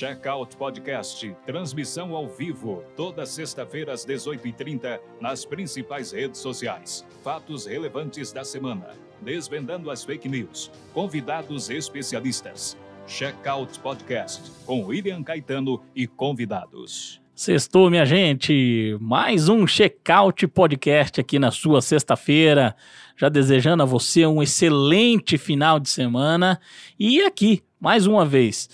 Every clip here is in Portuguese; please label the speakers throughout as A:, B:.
A: Checkout Podcast, transmissão ao vivo, toda sexta-feira às 18h30, nas principais redes sociais. Fatos relevantes da semana, desvendando as fake news, convidados especialistas. Checkout Podcast, com William Caetano e convidados.
B: Sextou, minha gente! Mais um Checkout Podcast aqui na sua sexta-feira. Já desejando a você um excelente final de semana. E aqui, mais uma vez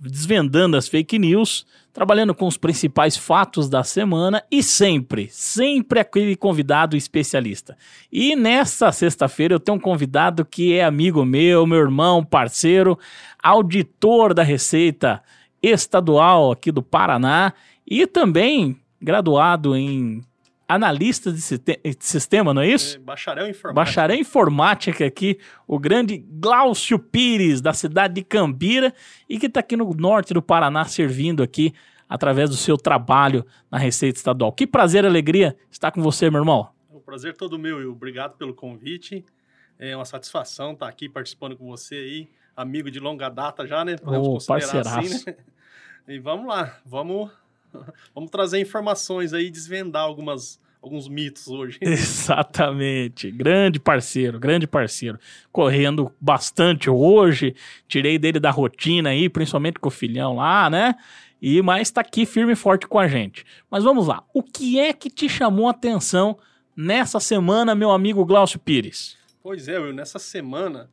B: desvendando as fake news, trabalhando com os principais fatos da semana e sempre, sempre aquele convidado especialista. E nessa sexta-feira eu tenho um convidado que é amigo meu, meu irmão, parceiro, auditor da Receita Estadual aqui do Paraná e também graduado em analista de, sistema, não é isso? É,
C: bacharel em informática.
B: Bacharel em informática aqui, o grande Glaucio Pires, da cidade de Cambira, e que está aqui no norte do Paraná, servindo aqui através do seu trabalho na Receita Estadual. Que prazer e alegria estar com você, meu irmão.
C: É um prazer todo meu, e obrigado pelo convite. É uma satisfação estar aqui participando com você aí, amigo de longa data já, né?
B: Podemos oh, considerar assim, né?
C: E vamos lá, vamos Vamos trazer informações aí, desvendar algumas, alguns mitos hoje.
B: Exatamente. Grande parceiro, grande parceiro. Correndo bastante hoje. Tirei dele da rotina aí, principalmente com o filhão lá, né? E mas tá aqui firme e forte com a gente. Mas vamos lá. O que é que te chamou a atenção nessa semana, meu amigo Glaucio Pires?
C: Pois é, eu nessa semana,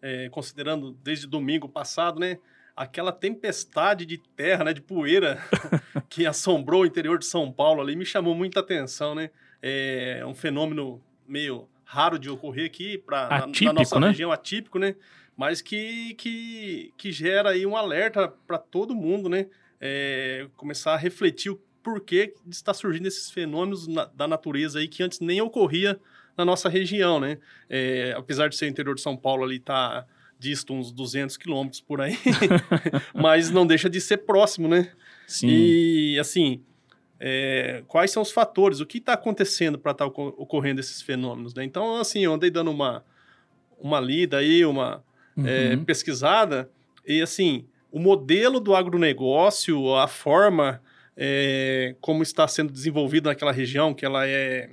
C: é, considerando desde domingo passado, né? Aquela tempestade de terra, né, de poeira que assombrou o interior de São Paulo ali me chamou muita atenção, né? É um fenômeno meio raro de ocorrer aqui para na, na, nossa né? região atípico, né? Mas que, que, que gera aí um alerta para todo mundo, né? É, começar a refletir o porquê está surgindo esses fenômenos na, da natureza aí que antes nem ocorria na nossa região, né? É, apesar de ser o interior de São Paulo ali tá disto uns 200 quilômetros por aí, mas não deixa de ser próximo, né?
B: Sim.
C: E, assim, é, quais são os fatores, o que está acontecendo para estar tá ocorrendo esses fenômenos, né? Então, assim, eu andei dando uma, uma lida aí, uma uhum. é, pesquisada, e, assim, o modelo do agronegócio, a forma é, como está sendo desenvolvido naquela região, que ela é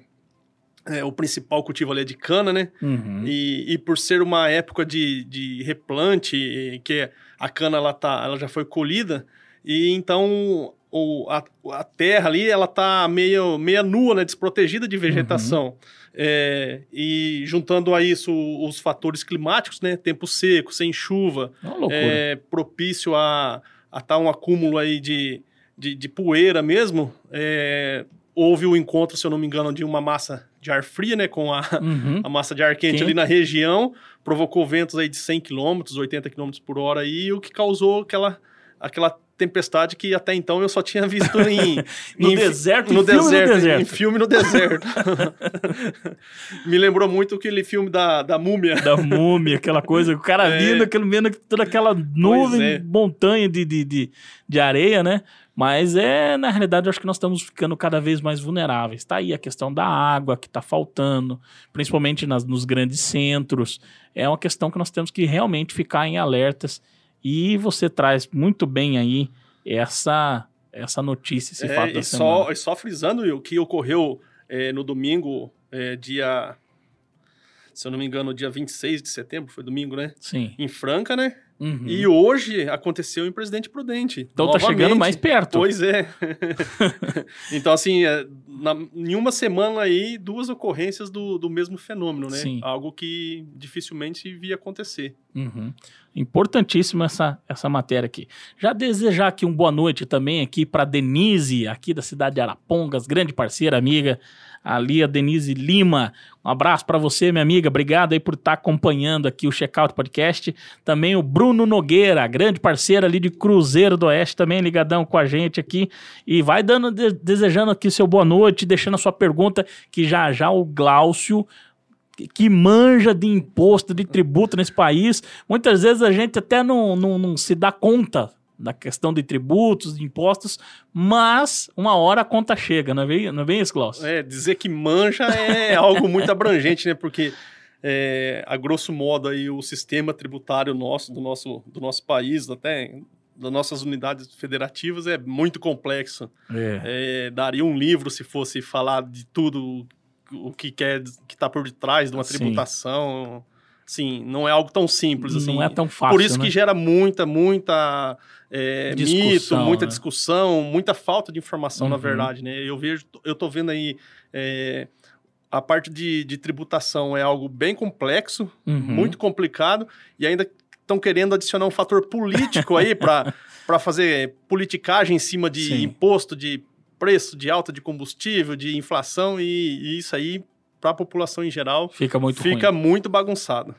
C: é, o principal cultivo ali é de cana, né?
B: Uhum.
C: E, e por ser uma época de, de replante, que a cana ela, tá, ela já foi colhida, e então o, a, a terra ali ela tá meio, meio nua, né? desprotegida de vegetação. Uhum. É, e juntando a isso os fatores climáticos, né? Tempo seco, sem chuva, é, propício a estar tá um acúmulo aí de, de, de poeira mesmo, é, houve o encontro, se eu não me engano, de uma massa de ar fria, né, com a, uhum. a massa de ar quente, quente, ali na região, provocou ventos aí de 100 km, 80 km por hora aí, o que causou aquela, aquela tempestade que até então eu só tinha visto em...
B: no em, deserto,
C: no, deserto,
B: no deserto.
C: Em filme no deserto. Me lembrou muito aquele filme da, da múmia.
B: Da múmia, aquela coisa, o cara é. vindo, aquele, vendo toda aquela nuvem, é. montanha de, de, de, de areia, né? Mas é, na realidade, eu acho que nós estamos ficando cada vez mais vulneráveis. Está aí a questão da água que está faltando, principalmente nas, nos grandes centros. É uma questão que nós temos que realmente ficar em alertas. E você traz muito bem aí essa, essa notícia, esse
C: é,
B: fato da
C: e
B: semana.
C: Só, e só frisando o que ocorreu é, no domingo, é, dia se eu não me engano, dia 26 de setembro, foi domingo, né?
B: Sim.
C: Em Franca, né?
B: Uhum.
C: E hoje aconteceu em Presidente Prudente.
B: Então novamente. tá chegando mais perto.
C: Pois é. então, assim, é, na, em uma semana aí, duas ocorrências do, do mesmo fenômeno, né?
B: Sim.
C: Algo que dificilmente via acontecer.
B: Uhum. Importantíssima essa, essa matéria aqui. Já desejar aqui um boa noite também aqui para Denise, aqui da cidade de Arapongas, grande parceira, amiga ali a Denise Lima. Um abraço para você, minha amiga. Obrigado aí por estar tá acompanhando aqui o Checkout Podcast. Também o Bruno Nogueira, grande parceiro ali de Cruzeiro do Oeste, também ligadão com a gente aqui. E vai dando, desejando aqui seu boa noite, deixando a sua pergunta, que já já o Glaucio que manja de imposto, de tributo nesse país. Muitas vezes a gente até não, não, não se dá conta da questão de tributos, de impostos, mas uma hora a conta chega, não é bem, não é bem isso, Klaus?
C: É, dizer que manja é algo muito abrangente, né? Porque, é, a grosso modo, aí, o sistema tributário nosso, do nosso, do nosso país, até das nossas unidades federativas é muito complexo.
B: É.
C: É, daria um livro se fosse falar de tudo o que quer que está por detrás de uma tributação. Sim, não é algo tão simples assim.
B: Não é tão fácil,
C: Por isso
B: né?
C: que gera muita, muita é,
B: Discussão,
C: mito, muita
B: né?
C: discussão, muita falta de informação, na
B: Uhum.
C: verdade, né? Eu vejo, eu tô vendo aí é, a parte de, de tributação é algo bem complexo,
B: Uhum.
C: muito complicado, e ainda estão querendo adicionar um fator político aí para fazer politicagem em cima de
B: Sim.
C: imposto, de preço, de alta de combustível, de inflação, e, e isso aí, para a população em geral,
B: Fica muito
C: fica
B: ruim.
C: muito bagunçado.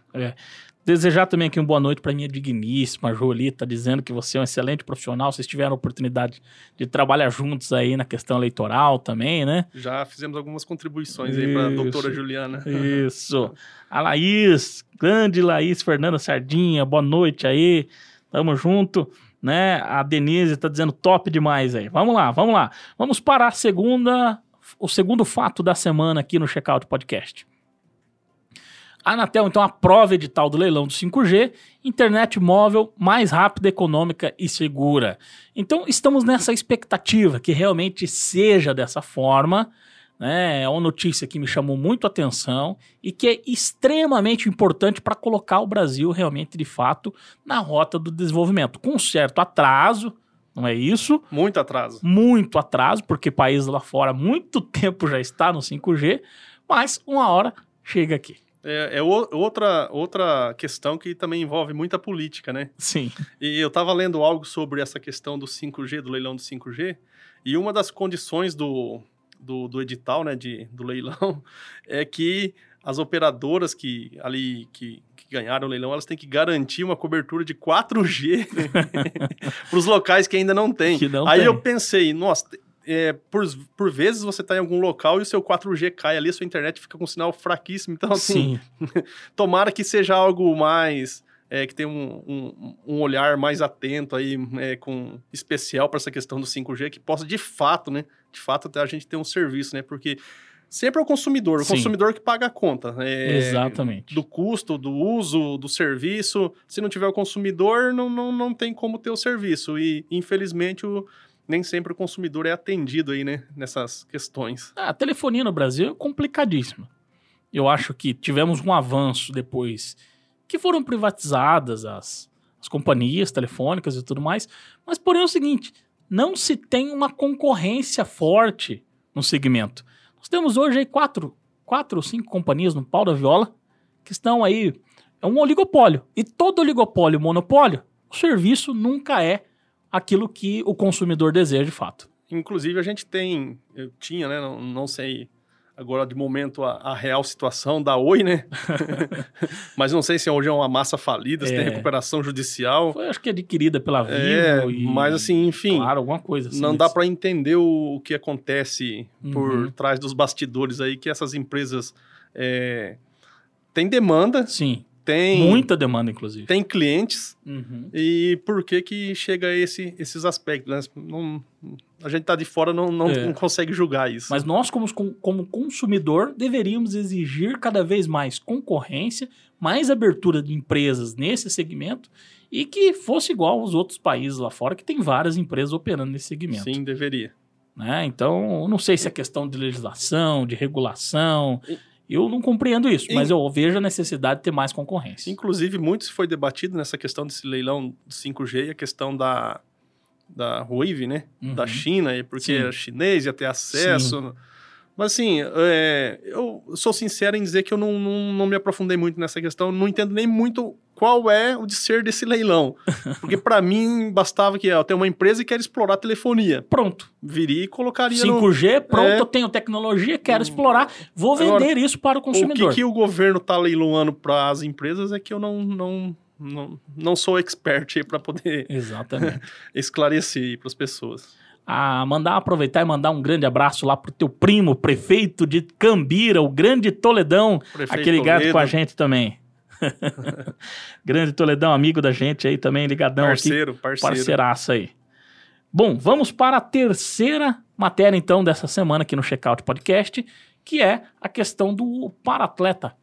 B: Desejar também aqui um boa noite para minha digníssima Jolie, tá dizendo que você é um excelente profissional, vocês tiveram a oportunidade de trabalhar juntos aí na questão eleitoral também, né?
C: Já fizemos algumas contribuições aí para a
B: Isso.
C: doutora Juliana.
B: Isso. A Laís, grande Laís Fernanda Sardinha, boa noite aí. Tamo junto, né? A Denise tá dizendo top demais aí. Vamos lá, vamos lá. Vamos para a segunda, o segundo fato da semana aqui no Checkout Podcast. A Anatel, então, aprova edital do leilão do 5G, internet móvel mais rápida, econômica e segura. Então, estamos nessa expectativa que realmente seja dessa forma, né? É uma notícia que me chamou muito a atenção e que é extremamente importante para colocar o Brasil realmente, de fato, na rota do desenvolvimento. Com certo atraso, não é isso?
C: Muito atraso.
B: Muito atraso, porque país lá fora há muito tempo já está no 5G, mas uma hora chega aqui.
C: É, é o- outra, outra questão que também envolve muita política, né?
B: Sim.
C: E eu estava lendo algo sobre essa questão do 5G, do leilão do 5G, e uma das condições do, do, do edital, né, de, do leilão, é que as operadoras que ali que, que ganharam o leilão, elas têm que garantir uma cobertura de 4G para os locais que ainda não tem.
B: Não
C: Aí
B: tem.
C: eu pensei, nossa, é, por, por vezes você está em algum local e o seu 4G cai ali, a sua internet fica com um sinal fraquíssimo. Então, assim,
B: Sim.
C: tomara que seja algo mais é, que tenha um, um, um olhar mais atento aí, é, com especial para essa questão do 5G, que possa de fato, né, de fato a gente ter um serviço, né, porque sempre é o consumidor, o
B: Sim.
C: consumidor que paga a conta, é,
B: Exatamente.
C: do custo, do uso, do serviço. Se não tiver o consumidor, não, não, não tem como ter o serviço e infelizmente o, nem sempre o consumidor é atendido aí, né, nessas questões.
B: A telefonia no Brasil é complicadíssima. Eu acho que tivemos um avanço depois que foram privatizadas as, as companhias telefônicas e tudo mais. Mas, porém, é o seguinte: não se tem uma concorrência forte no segmento. Nós temos hoje aí quatro, quatro ou cinco companhias no pau da viola que estão aí. É um oligopólio. E todo oligopólio, monopólio, o serviço nunca é aquilo que o consumidor deseja de fato.
C: Inclusive, a gente tem, eu tinha, né, não, não sei agora de momento a, a real situação da Oi, né? Mas não sei se hoje é uma massa falida, se
B: É.
C: tem recuperação judicial.
B: Foi, acho que, adquirida pela Vivo.
C: É,
B: e,
C: mas assim, enfim,
B: Claro, alguma coisa assim.
C: não dá para entender o, o que acontece por
B: Uhum.
C: trás dos bastidores aí, que essas empresas é, têm demanda,
B: Sim,
C: tem,
B: muita demanda, inclusive.
C: tem clientes,
B: Uhum.
C: e por que que chega a esse, esses aspectos, né? Não- a gente tá de fora, não, não,
B: É.
C: não consegue julgar isso.
B: Mas nós, como, como consumidor, deveríamos exigir cada vez mais concorrência, mais abertura de empresas nesse segmento e que fosse igual aos outros países lá fora, que tem várias empresas operando nesse segmento.
C: Sim, deveria.
B: né? Então, não sei se é questão de legislação, de regulação.
C: E-
B: Eu não compreendo isso, mas eu vejo a necessidade de ter mais concorrência.
C: Inclusive, muito se foi debatido nessa questão desse leilão do 5G e a questão da, da Huawei, né?
B: Uhum.
C: Da China, e porque
B: Sim.
C: era chinês, ia ter acesso. Mas assim, é, eu sou sincero em dizer que eu não, não, não me aprofundei muito nessa questão, não entendo nem muito qual é o de ser desse leilão. Porque para mim bastava que ó, eu tenho uma empresa e quero explorar telefonia.
B: Pronto.
C: Viria e colocaria no...
B: 5G, pronto,
C: É.
B: eu tenho tecnologia, quero explorar, vou
C: Agora,
B: vender isso para o
C: O
B: consumidor.
C: que, que o governo está leiloando para as empresas é que eu não, não, não, não sou expert para poder esclarecer para as pessoas.
B: ah, mandar aproveitar e mandar um grande abraço lá pro teu primo, prefeito de Cambira, o grande Toledão,
C: Prefeito
B: ligado
C: Toledo,
B: com a gente também. grande Toledão, amigo da gente aí também, ligadão aqui.
C: Parceiro, parceiro.
B: Parceiraça aí. Bom, vamos para a terceira matéria, então, dessa semana aqui no Checkout Podcast, que é a questão do paratleta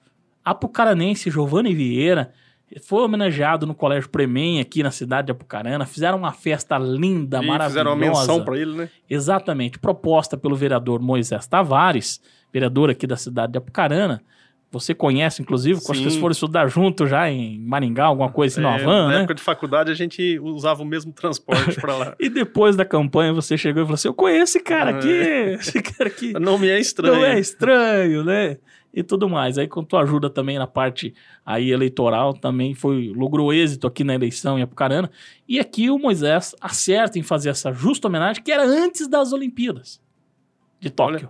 B: apucaranense Giovanni Vieira. Foi homenageado no Colégio Premem, aqui na cidade de Apucarana. Fizeram uma festa linda,
C: E
B: maravilhosa.
C: fizeram uma menção para ele, né?
B: Exatamente, proposta pelo vereador Moisés Tavares, vereador aqui da cidade de Apucarana. Você conhece, inclusive, acho que
C: Sim.
B: vocês foram estudar junto já em Maringá, alguma coisa assim, no
C: É,
B: Havan,
C: na
B: né?
C: época de faculdade a gente usava o mesmo transporte para lá.
B: E depois da campanha você chegou e falou assim: Eu conheço esse cara aqui,
C: É.
B: esse cara aqui.
C: Não me é estranho.
B: Não é estranho, né? E tudo mais. Aí, com tua ajuda também na parte aí eleitoral, também foi logrou êxito aqui na eleição em Apucarana. E aqui o Moisés acerta em fazer essa justa homenagem, que era antes das Olimpíadas de Tóquio.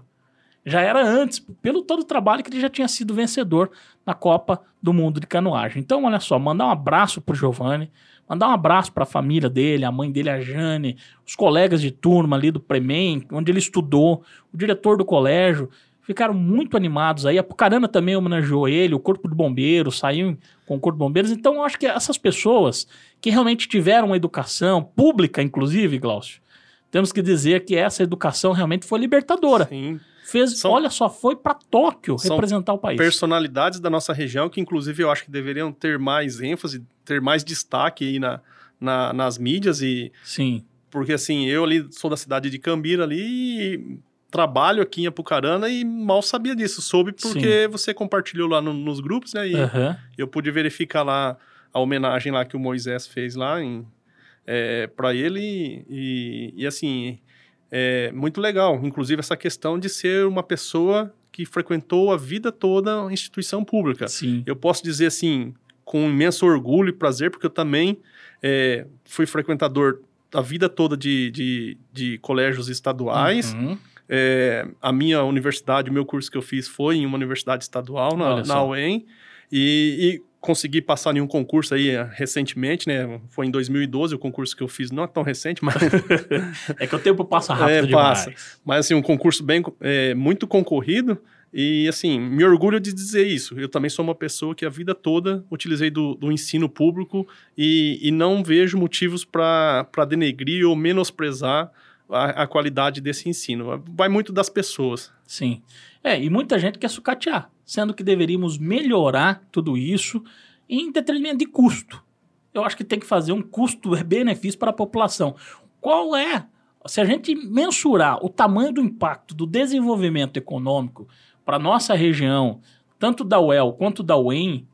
B: Já era antes, pelo todo o trabalho que ele já tinha sido vencedor na Copa do Mundo de Canoagem. Então, olha só, mandar um abraço pro Giovanni, mandar um abraço para a família dele, a mãe dele, a Jane, os colegas de turma ali do Premem, onde ele estudou, o diretor do colégio, ficaram muito animados aí. A Pucarana também homenageou ele, o Corpo de Bombeiros, saiu com o Corpo de Bombeiros. Então, eu acho que essas pessoas que realmente tiveram uma educação pública, inclusive, Glaucio, temos que dizer que essa educação realmente foi libertadora.
C: Sim.
B: Fez,
C: São-
B: olha só, foi para Tóquio
C: São
B: representar o país.
C: Personalidades da nossa região que, inclusive, eu acho que deveriam ter mais ênfase, ter mais destaque aí na, na- nas mídias e
B: Sim,
C: porque assim, eu ali sou da cidade de Cambira ali e trabalho aqui em Apucarana e mal sabia disso, soube porque você compartilhou lá no- nos grupos, né? E
B: aham,
C: eu pude verificar lá a homenagem lá que o Moisés fez lá em, é, para ele e, e assim é muito legal, inclusive essa questão de ser uma pessoa que frequentou a vida toda a instituição pública.
B: sim,
C: Eu posso dizer assim, com imenso orgulho e prazer, porque eu também é, fui frequentador a vida toda de, de, de colégios estaduais.
B: Uhum.
C: É, a minha universidade, o meu curso que eu fiz foi em uma universidade estadual, na, na. UEM, e, e consegui passar em um concurso aí eh, recentemente, né? Foi em 2012 o concurso que eu fiz, não é tão recente, mas,
B: É que o tempo passa rápido
C: É,
B: demais.
C: passa. mas assim, um concurso bem, é, muito concorrido. E assim, me orgulho de dizer isso. Eu também sou uma pessoa que a vida toda utilizei do, do ensino público e, e não vejo motivos para denegrir ou menosprezar a, a qualidade desse ensino. Vai muito das pessoas.
B: Sim. É, e muita gente quer sucatear, sendo que deveríamos melhorar tudo isso em detrimento de custo. Eu acho que tem que fazer um custo-benefício para a população. Qual é? Se a gente mensurar o tamanho do impacto do desenvolvimento econômico para nossa região, tanto da UEL quanto da UEM,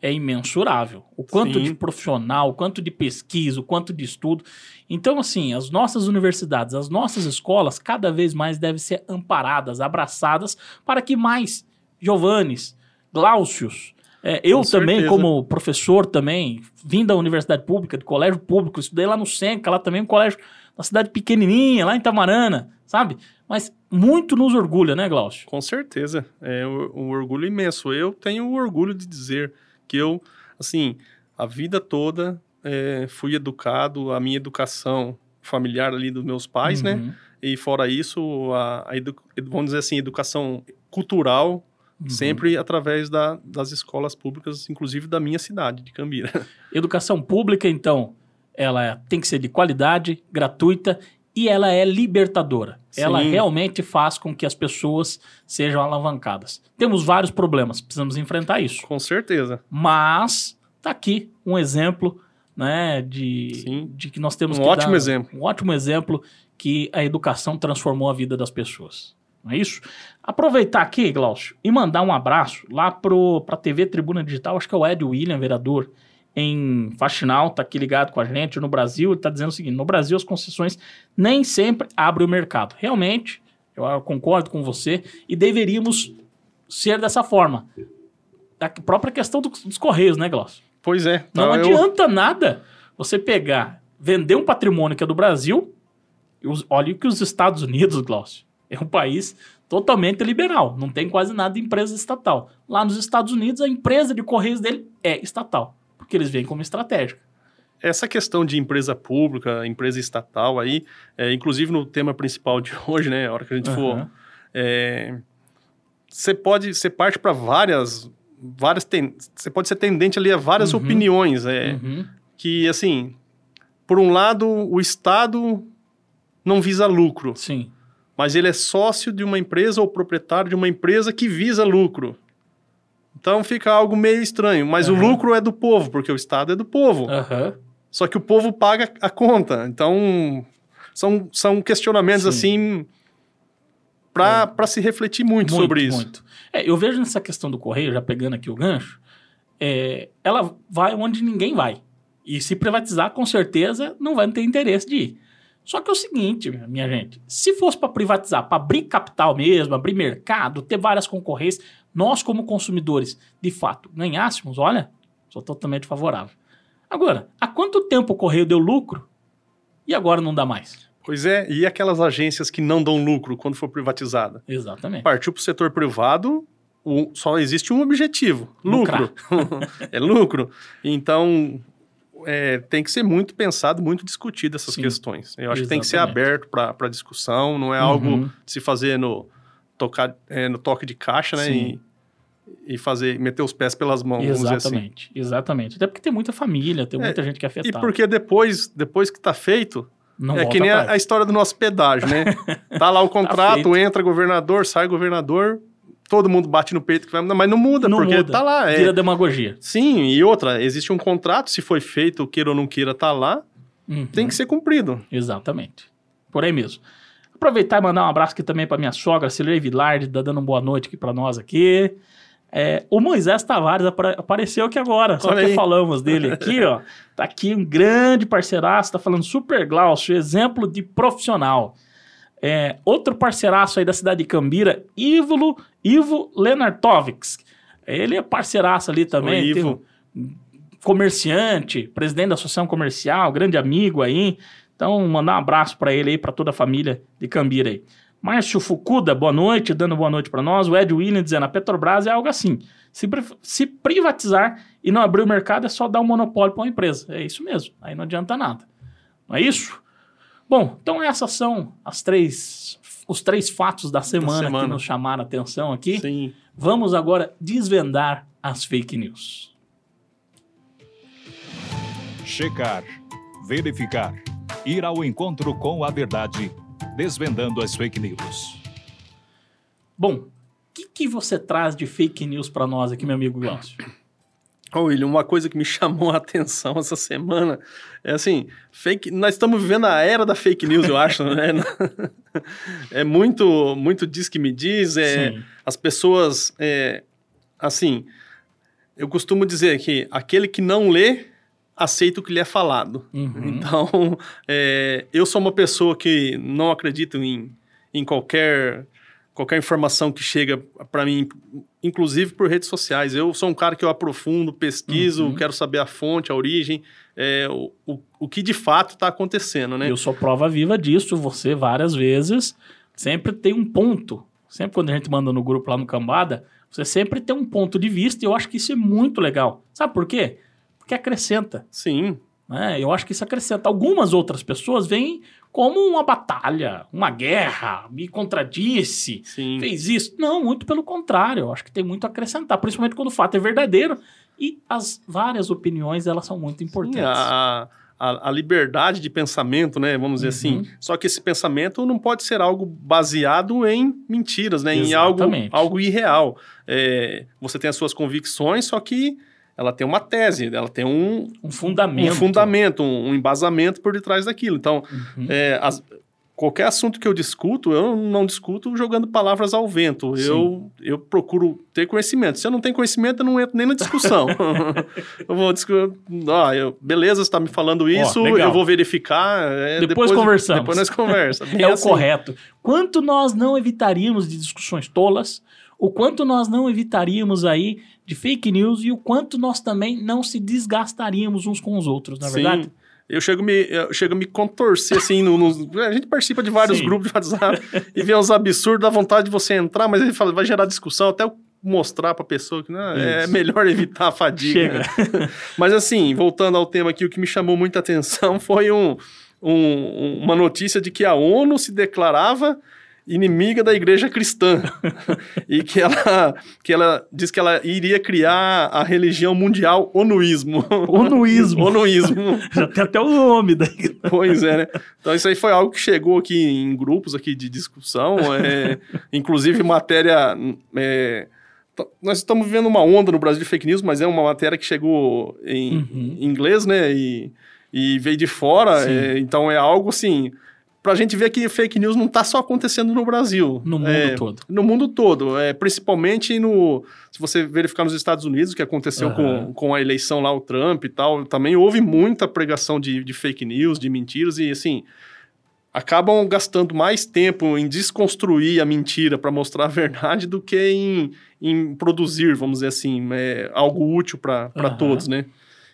B: é imensurável. O quanto
C: Sim.
B: de profissional, o quanto de pesquisa, o quanto de estudo. Então, assim, as nossas universidades, as nossas escolas, cada vez mais devem ser amparadas, abraçadas, para que mais Giovannis, Glaucios, é, eu
C: Com
B: também,
C: certeza.
B: como professor também, vim da universidade pública, de colégio público, estudei lá no Senca, lá também um colégio, uma cidade pequenininha, lá em Tamarana, sabe? Mas muito nos orgulha, né, Glaucio?
C: Com certeza. É um, orgulho imenso. Eu tenho o orgulho de dizer que eu, assim, a vida toda é, fui educado, a minha educação familiar ali dos meus pais, né?
B: Uhum,
C: E fora isso, a, a vamos dizer assim, educação cultural,
B: uhum.
C: sempre através da- das escolas públicas, inclusive da minha cidade, de Cambira.
B: Educação pública, então, ela é- tem que ser de qualidade, gratuita e ela é libertadora.
C: Sim.
B: Ela realmente faz com que as pessoas sejam alavancadas. Temos vários problemas, precisamos enfrentar isso.
C: Com certeza.
B: Mas tá aqui um exemplo, né, de,
C: Sim.
B: de que nós temos
C: Um
B: que
C: ótimo
B: dar-
C: exemplo.
B: Um ótimo exemplo que a educação transformou a vida das pessoas. Não é isso? Aproveitar aqui, Glaucio, e mandar um abraço lá pro, pra TV Tribuna Digital, acho que é o Ed William, vereador, em Faxinal, tá aqui ligado com a gente. No Brasil, ele tá dizendo o seguinte: no Brasil, as concessões nem sempre abrem o mercado. Realmente, eu concordo com você, e deveríamos ser dessa forma. A própria questão do- dos Correios, né, Glaucio?
C: Pois é.
B: Não
C: eu-
B: adianta nada você pegar, vender um patrimônio que é do Brasil. e os- Olha que os Estados Unidos, Glaucio, é um país totalmente liberal. Não tem quase nada de empresa estatal. Lá nos Estados Unidos, a empresa de correios dele é estatal. Porque eles veem como estratégica.
C: Essa questão de empresa pública, empresa estatal aí, é, inclusive no tema principal de hoje, né? A hora que a gente for
B: Aham.
C: É, você pode você parte para várias várias você pode ser tendente ali a várias
B: Uhum.
C: opiniões é,
B: Uhum.
C: que assim por um lado o estado não visa lucro
B: Sim.
C: Mas ele é sócio de uma empresa ou proprietário de uma empresa que visa lucro Então fica algo meio estranho. Mas
B: Aham.
C: o lucro é do povo, porque o Estado é do povo.
B: Aham.
C: Só que o povo paga a conta. Então, são, são questionamentos
B: Sim.
C: assim para se refletir muito, sobre isso.
B: Muito. É, eu vejo nessa questão do correio, já pegando aqui o gancho, é, ela vai onde ninguém vai. E se privatizar, com certeza, não vai ter interesse de ir. Só que é o seguinte, minha gente, se fosse para privatizar, para abrir capital mesmo, abrir mercado, ter várias concorrências, nós como consumidores, de fato, ganhássemos, olha, sou totalmente favorável. Agora, há quanto tempo o correio deu lucro e agora não dá mais?
C: Pois é, e aquelas agências que não dão lucro quando for privatizada?
B: Exatamente.
C: Partiu para o setor privado, o- só existe um objetivo: lucro. é lucro. Então, é, tem que ser muito pensado, muito discutido essas
B: Sim.
C: questões. Eu acho que tem que ser
B: Exatamente.
C: aberto para discussão, não é
B: Uhum.
C: algo de se fazer no, tocar, é, no toque de caixa, né? E, e fazer, meter os pés pelas mãos, vamos dizer assim.
B: Exatamente, exatamente. Até porque tem muita família, tem
C: É,
B: muita gente que é
C: E
B: afetada.
C: porque depois, depois que está feito,
B: Não
C: é que nem a, a história do nosso pedágio, né? tá lá o contrato,
B: feito.
C: entra governador, sai governador, todo mundo bate no peito, que vai mudar, mas não muda,
B: Não
C: porque
B: muda.
C: tá lá. É.
B: Vira demagogia.
C: Sim, e outra, existe um contrato, se foi feito, queira ou não queira, tá lá,
B: Uhum.
C: tem que ser cumprido.
B: Exatamente. Por aí mesmo. Aproveitar e mandar um abraço aqui também para minha sogra, Silvia Vilardi, tá dando uma boa noite aqui para nós aqui. É, o Moisés Tavares apare- apareceu aqui agora, só que falamos dele aqui, ó. Tá aqui um grande parceiraço, tá falando super Glaucio, exemplo de profissional. É, outro parceiraço aí da cidade de Cambira, Ivo, Ivo Lenartovics. Ele é parceiraço ali também. Tem
C: Ivo.
B: um comerciante, presidente da associação comercial, grande amigo aí. Então, mandar um abraço para ele aí, para toda a família de Cambira aí. Márcio Fukuda, boa noite, dando boa noite para nós. O Ed William dizendo, a Petrobras é algo assim. Se, se privatizar e não abrir o mercado, é só dar um monopólio para uma empresa. É isso mesmo. Aí não adianta nada. Não é isso? Bom, então essas são as três, os três fatos da semana, que
C: semana.
B: nos chamaram a atenção aqui.
C: Sim.
B: Vamos agora desvendar as fake news.
A: Checar, verificar, ir ao encontro com a verdade, desvendando as fake news.
B: Bom, o que, que você traz de fake news para nós aqui, meu amigo Glaucio?
C: Ô, William, uma coisa que me chamou a atenção essa semana é assim, fake, nós estamos vivendo a era da fake news, eu acho, né? É muito, muito diz que me diz, é,
B: Sim.
C: as pessoas, é, assim, eu costumo dizer que aquele que não lê, aceita o que lhe é falado.
B: Uhum.
C: Então, é, eu sou uma pessoa que não acredito em, em qualquer, qualquer informação que chega para mim, inclusive por redes sociais. Eu sou um cara que eu aprofundo, pesquiso,
B: Uhum.
C: quero saber a fonte, a origem, é, o, o, o que de fato está acontecendo, né?
B: Eu sou prova viva disso, você várias vezes. Sempre tem um ponto. Sempre quando a gente manda no grupo lá no Cambada, você sempre tem um ponto de vista e eu acho que isso é muito legal. Sabe por quê? Porque acrescenta.
C: Sim,
B: né? Eu acho que isso acrescenta. Algumas outras pessoas veem como uma batalha, uma guerra, me contradisse,
C: sim.
B: fez isso. Não, muito pelo contrário. Eu acho que tem muito a acrescentar, principalmente quando o fato é verdadeiro e as várias opiniões elas são muito importantes.
C: Sim, a, a, a liberdade de pensamento, né? Vamos dizer
B: Uhum.
C: assim. Só que esse pensamento não pode ser algo baseado em mentiras, né? Em algo, algo irreal. É, você tem as suas convicções, só que ela tem uma tese, ela tem um,
B: Um fundamento.
C: um fundamento, um, um embasamento por detrás daquilo. Então,
B: Uhum.
C: é, as- qualquer assunto que eu discuto, eu não discuto jogando palavras ao vento.
B: Sim.
C: Eu, eu procuro ter conhecimento. Se eu não tenho conhecimento, eu não entro nem na discussão. eu vou discutir. Ah, eu, beleza, você está me falando isso,
B: legal.
C: eu vou verificar. é,
B: Depois conversamos.
C: Depois nós conversamos.
B: É o
C: assim.
B: correto. Quanto nós não evitaríamos de discussões tolas, o quanto nós não evitaríamos aí de fake news e o quanto nós também não se desgastaríamos uns com os outros, na é verdade?
C: Sim. Eu chego, me, eu chego a me contorcer, assim, no, no- a gente participa de vários
B: Sim.
C: grupos de WhatsApp e vê uns absurdos, dá vontade de você entrar, mas ele fala, vai gerar discussão, até eu mostrar pra pessoa que não, é melhor evitar a fadiga.
B: Chega.
C: Mas assim, voltando ao tema aqui, o que me chamou muita atenção foi um, um- uma notícia de que a ONU se declarava inimiga da igreja cristã e que ela, que ela diz que ela iria criar a religião mundial onuísmo.
B: Onuísmo.
C: onuísmo.
B: Já tem até o nome daí.
C: Pois é, né? Então isso aí foi algo que chegou aqui em grupos aqui de discussão, é, inclusive matéria é, nós estamos vivendo uma onda no Brasil de fake news, mas é uma matéria que chegou em
B: Uhum.
C: inglês, né? E, e veio de fora. É, então é algo assim. Pra gente ver que fake news não tá só acontecendo no Brasil.
B: No mundo
C: É,
B: todo.
C: No mundo todo. É, principalmente no. Se você verificar nos Estados Unidos, o que aconteceu
B: Aham.
C: com, com a eleição lá, o Trump e tal, também houve muita pregação de, de fake news, de mentiras, e assim. Acabam gastando mais tempo em desconstruir a mentira para mostrar a verdade do que em, em produzir, vamos dizer assim, é, algo útil para
B: Aham.
C: todos, né?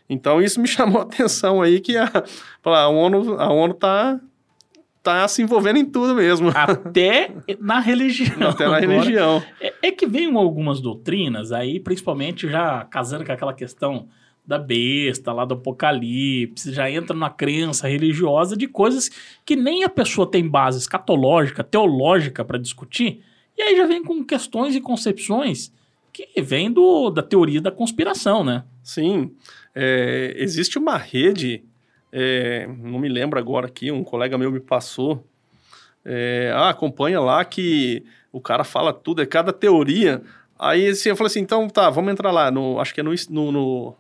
C: Então isso me chamou a atenção aí que a, a ONU, a ONU tá, tá se envolvendo em tudo mesmo.
B: Até na religião.
C: Até na
B: agora.
C: religião.
B: É, é que vem algumas doutrinas aí, principalmente já casando com aquela questão da besta, lá do apocalipse, já entra na crença religiosa de coisas que nem a pessoa tem base escatológica, teológica para discutir, e aí já vem com questões e concepções que vêm do, da teoria da conspiração, né?
C: Sim. É, existe uma rede, é, não me lembro agora aqui, um colega meu me passou. é, ah, acompanha lá que o cara fala tudo, é cada teoria. Aí assim, eu falei assim, então tá, vamos entrar lá, no, acho que é no, no, no,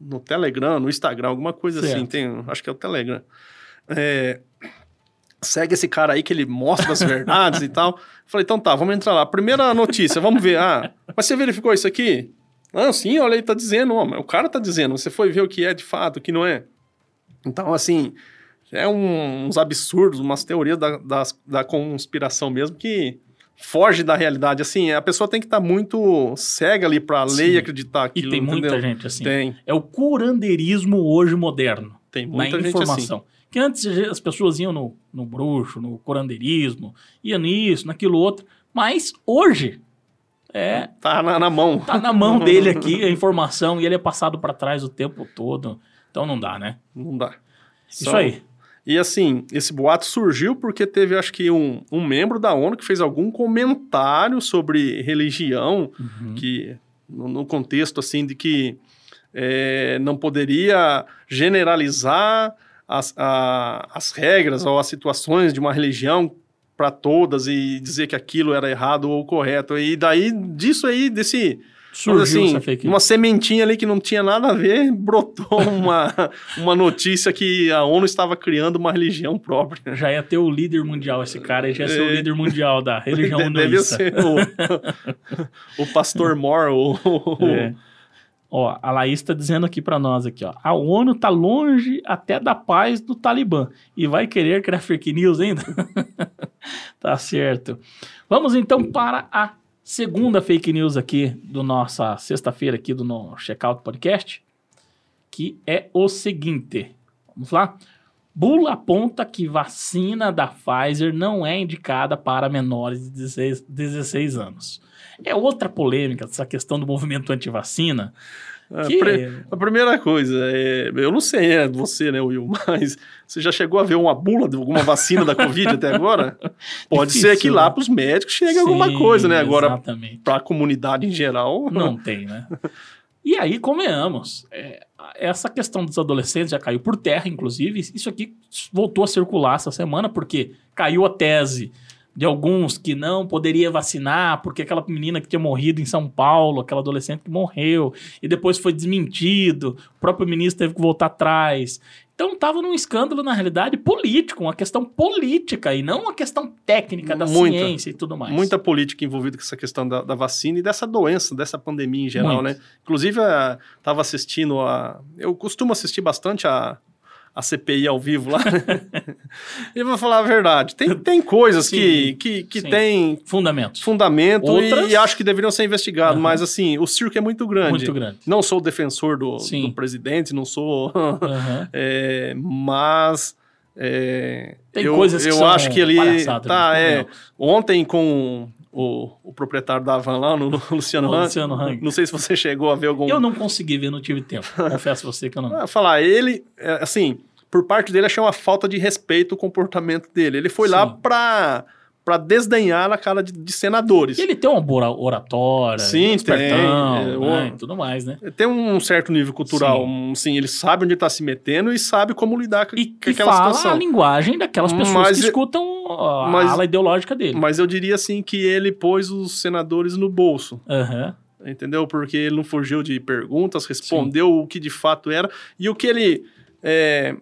C: no Telegram, no Instagram, alguma coisa assim,
B: Certo.
C: tem, acho que é o Telegram. É, segue esse cara aí que ele mostra as verdades e tal. Falei, então tá, vamos entrar lá. Primeira notícia, vamos ver. Ah, mas você verificou isso aqui? Ah, sim, olha, ele tá dizendo, ó, o cara tá dizendo, você foi ver o que é de fato, o que não é. Então, assim, é um- uns absurdos, umas teorias da, das- da conspiração mesmo que foge da realidade. Assim, a pessoa tem que estar muito cega ali pra ler e acreditar
B: E
C: aquilo,
B: tem muita
C: entendeu?
B: gente assim.
C: Tem,
B: É o curandeirismo hoje moderno.
C: tem
B: na
C: muita gente assim.
B: informação. Que antes as pessoas iam no, no bruxo, no curandeirismo, iam nisso, naquilo outro. Mas hoje é
C: Tá na, na mão.
B: tá na mão dele aqui a informação e ele é passado para trás o tempo todo. Então não dá, né?
C: Não dá.
B: Isso
C: São-
B: aí.
C: E assim, esse boato surgiu porque teve, acho que, um, um membro da ONU que fez algum comentário sobre religião,
B: Uhum.
C: que no, no contexto assim de que é, não poderia generalizar as, a- as regras ou as situações de uma religião para todas e dizer que aquilo era errado ou correto. E daí, disso aí, desse
B: Surgiu
C: assim,
B: essa fake news.
C: uma sementinha ali que não tinha nada a ver, brotou uma, uma notícia que a ONU estava criando uma religião própria.
B: Já ia ter o líder mundial, esse cara já ia ser o
C: É.
B: líder mundial da religião
C: De- Deve ser o, o pastor Moore, o, o-
B: É. Ó, a Laís tá dizendo aqui pra nós aqui, ó. A ONU tá longe até da paz do Talibã e vai querer criar fake news ainda? tá certo. Vamos então para a segunda fake news aqui do nossa sexta-feira aqui do no Checkout Podcast, que é o seguinte. Vamos lá? Bula aponta que vacina da Pfizer não é indicada para menores de 16, 16 anos. É outra polêmica, essa questão do movimento antivacina.
C: A,
B: que-
C: pri- a primeira coisa, é, eu não sei, é você, né, Will, mas você já chegou a ver uma bula de alguma vacina da Covid até agora? Pode
B: Difícil,
C: ser que lá
B: né?
C: para os médicos chegue alguma
B: Sim,
C: coisa, né? Agora, para a comunidade em geral,
B: Não tem, né? E aí, convenhamos, é, essa questão dos adolescentes já caiu por terra, inclusive. Isso aqui voltou a circular essa semana, porque caiu a tese de alguns que não poderia vacinar, porque aquela menina que tinha morrido em São Paulo, aquela adolescente que morreu, e depois foi desmentido, o próprio ministro teve que voltar atrás. Então estava num escândalo, na realidade, político, uma questão política, e não uma questão técnica da
C: Muita.
B: ciência e tudo mais.
C: Muita política envolvida com essa questão da, da vacina e dessa doença, dessa pandemia em geral,
B: Muito.
C: né? Inclusive, estava assistindo a. Eu costumo assistir bastante a, a CPI ao vivo lá. e vou falar a verdade. Tem, tem coisas
B: Sim,
C: que, que, que
B: sim.
C: tem
B: Fundamentos.
C: fundamento
B: Outras-
C: e acho que deveriam ser investigados,
B: Aham.
C: mas assim, o circo é muito grande.
B: Muito grande.
C: Não sou defensor do, do presidente, não sou.
B: Aham.
C: É, mas. é,
B: Tem
C: eu,
B: coisas que
C: eu acho que ele tá é,
B: Convenhamos.
C: ontem com o, o proprietário da Van lá no, no Luciano
B: O
C: Hang,
B: Luciano Hang.
C: não sei se você chegou a ver algum
B: Eu não consegui ver, não tive tempo. Confesso a você que eu não.
C: Ah, falar ele é, assim por parte dele achei uma falta de respeito o comportamento dele ele foi lá
B: Sim.
C: pra pra desdenhar na cara de, de senadores.
B: E ele tem uma boa oratória,
C: Sim,
B: espertão,
C: tem, é,
B: né,
C: o-
B: tudo mais, né?
C: Tem um certo nível cultural,
B: Sim.
C: um, sim, ele sabe onde tá se metendo e sabe como lidar com,
B: E
C: com
B: que
C: aquela
B: fala
C: situação.
B: a linguagem daquelas pessoas
C: Mas
B: que escutam a
C: mas-
B: ala ideológica dele.
C: Mas eu diria assim que ele pôs os senadores no bolso,
B: Aham.
C: entendeu? Porque ele não fugiu de perguntas, respondeu o que de fato era. E o que ele. é,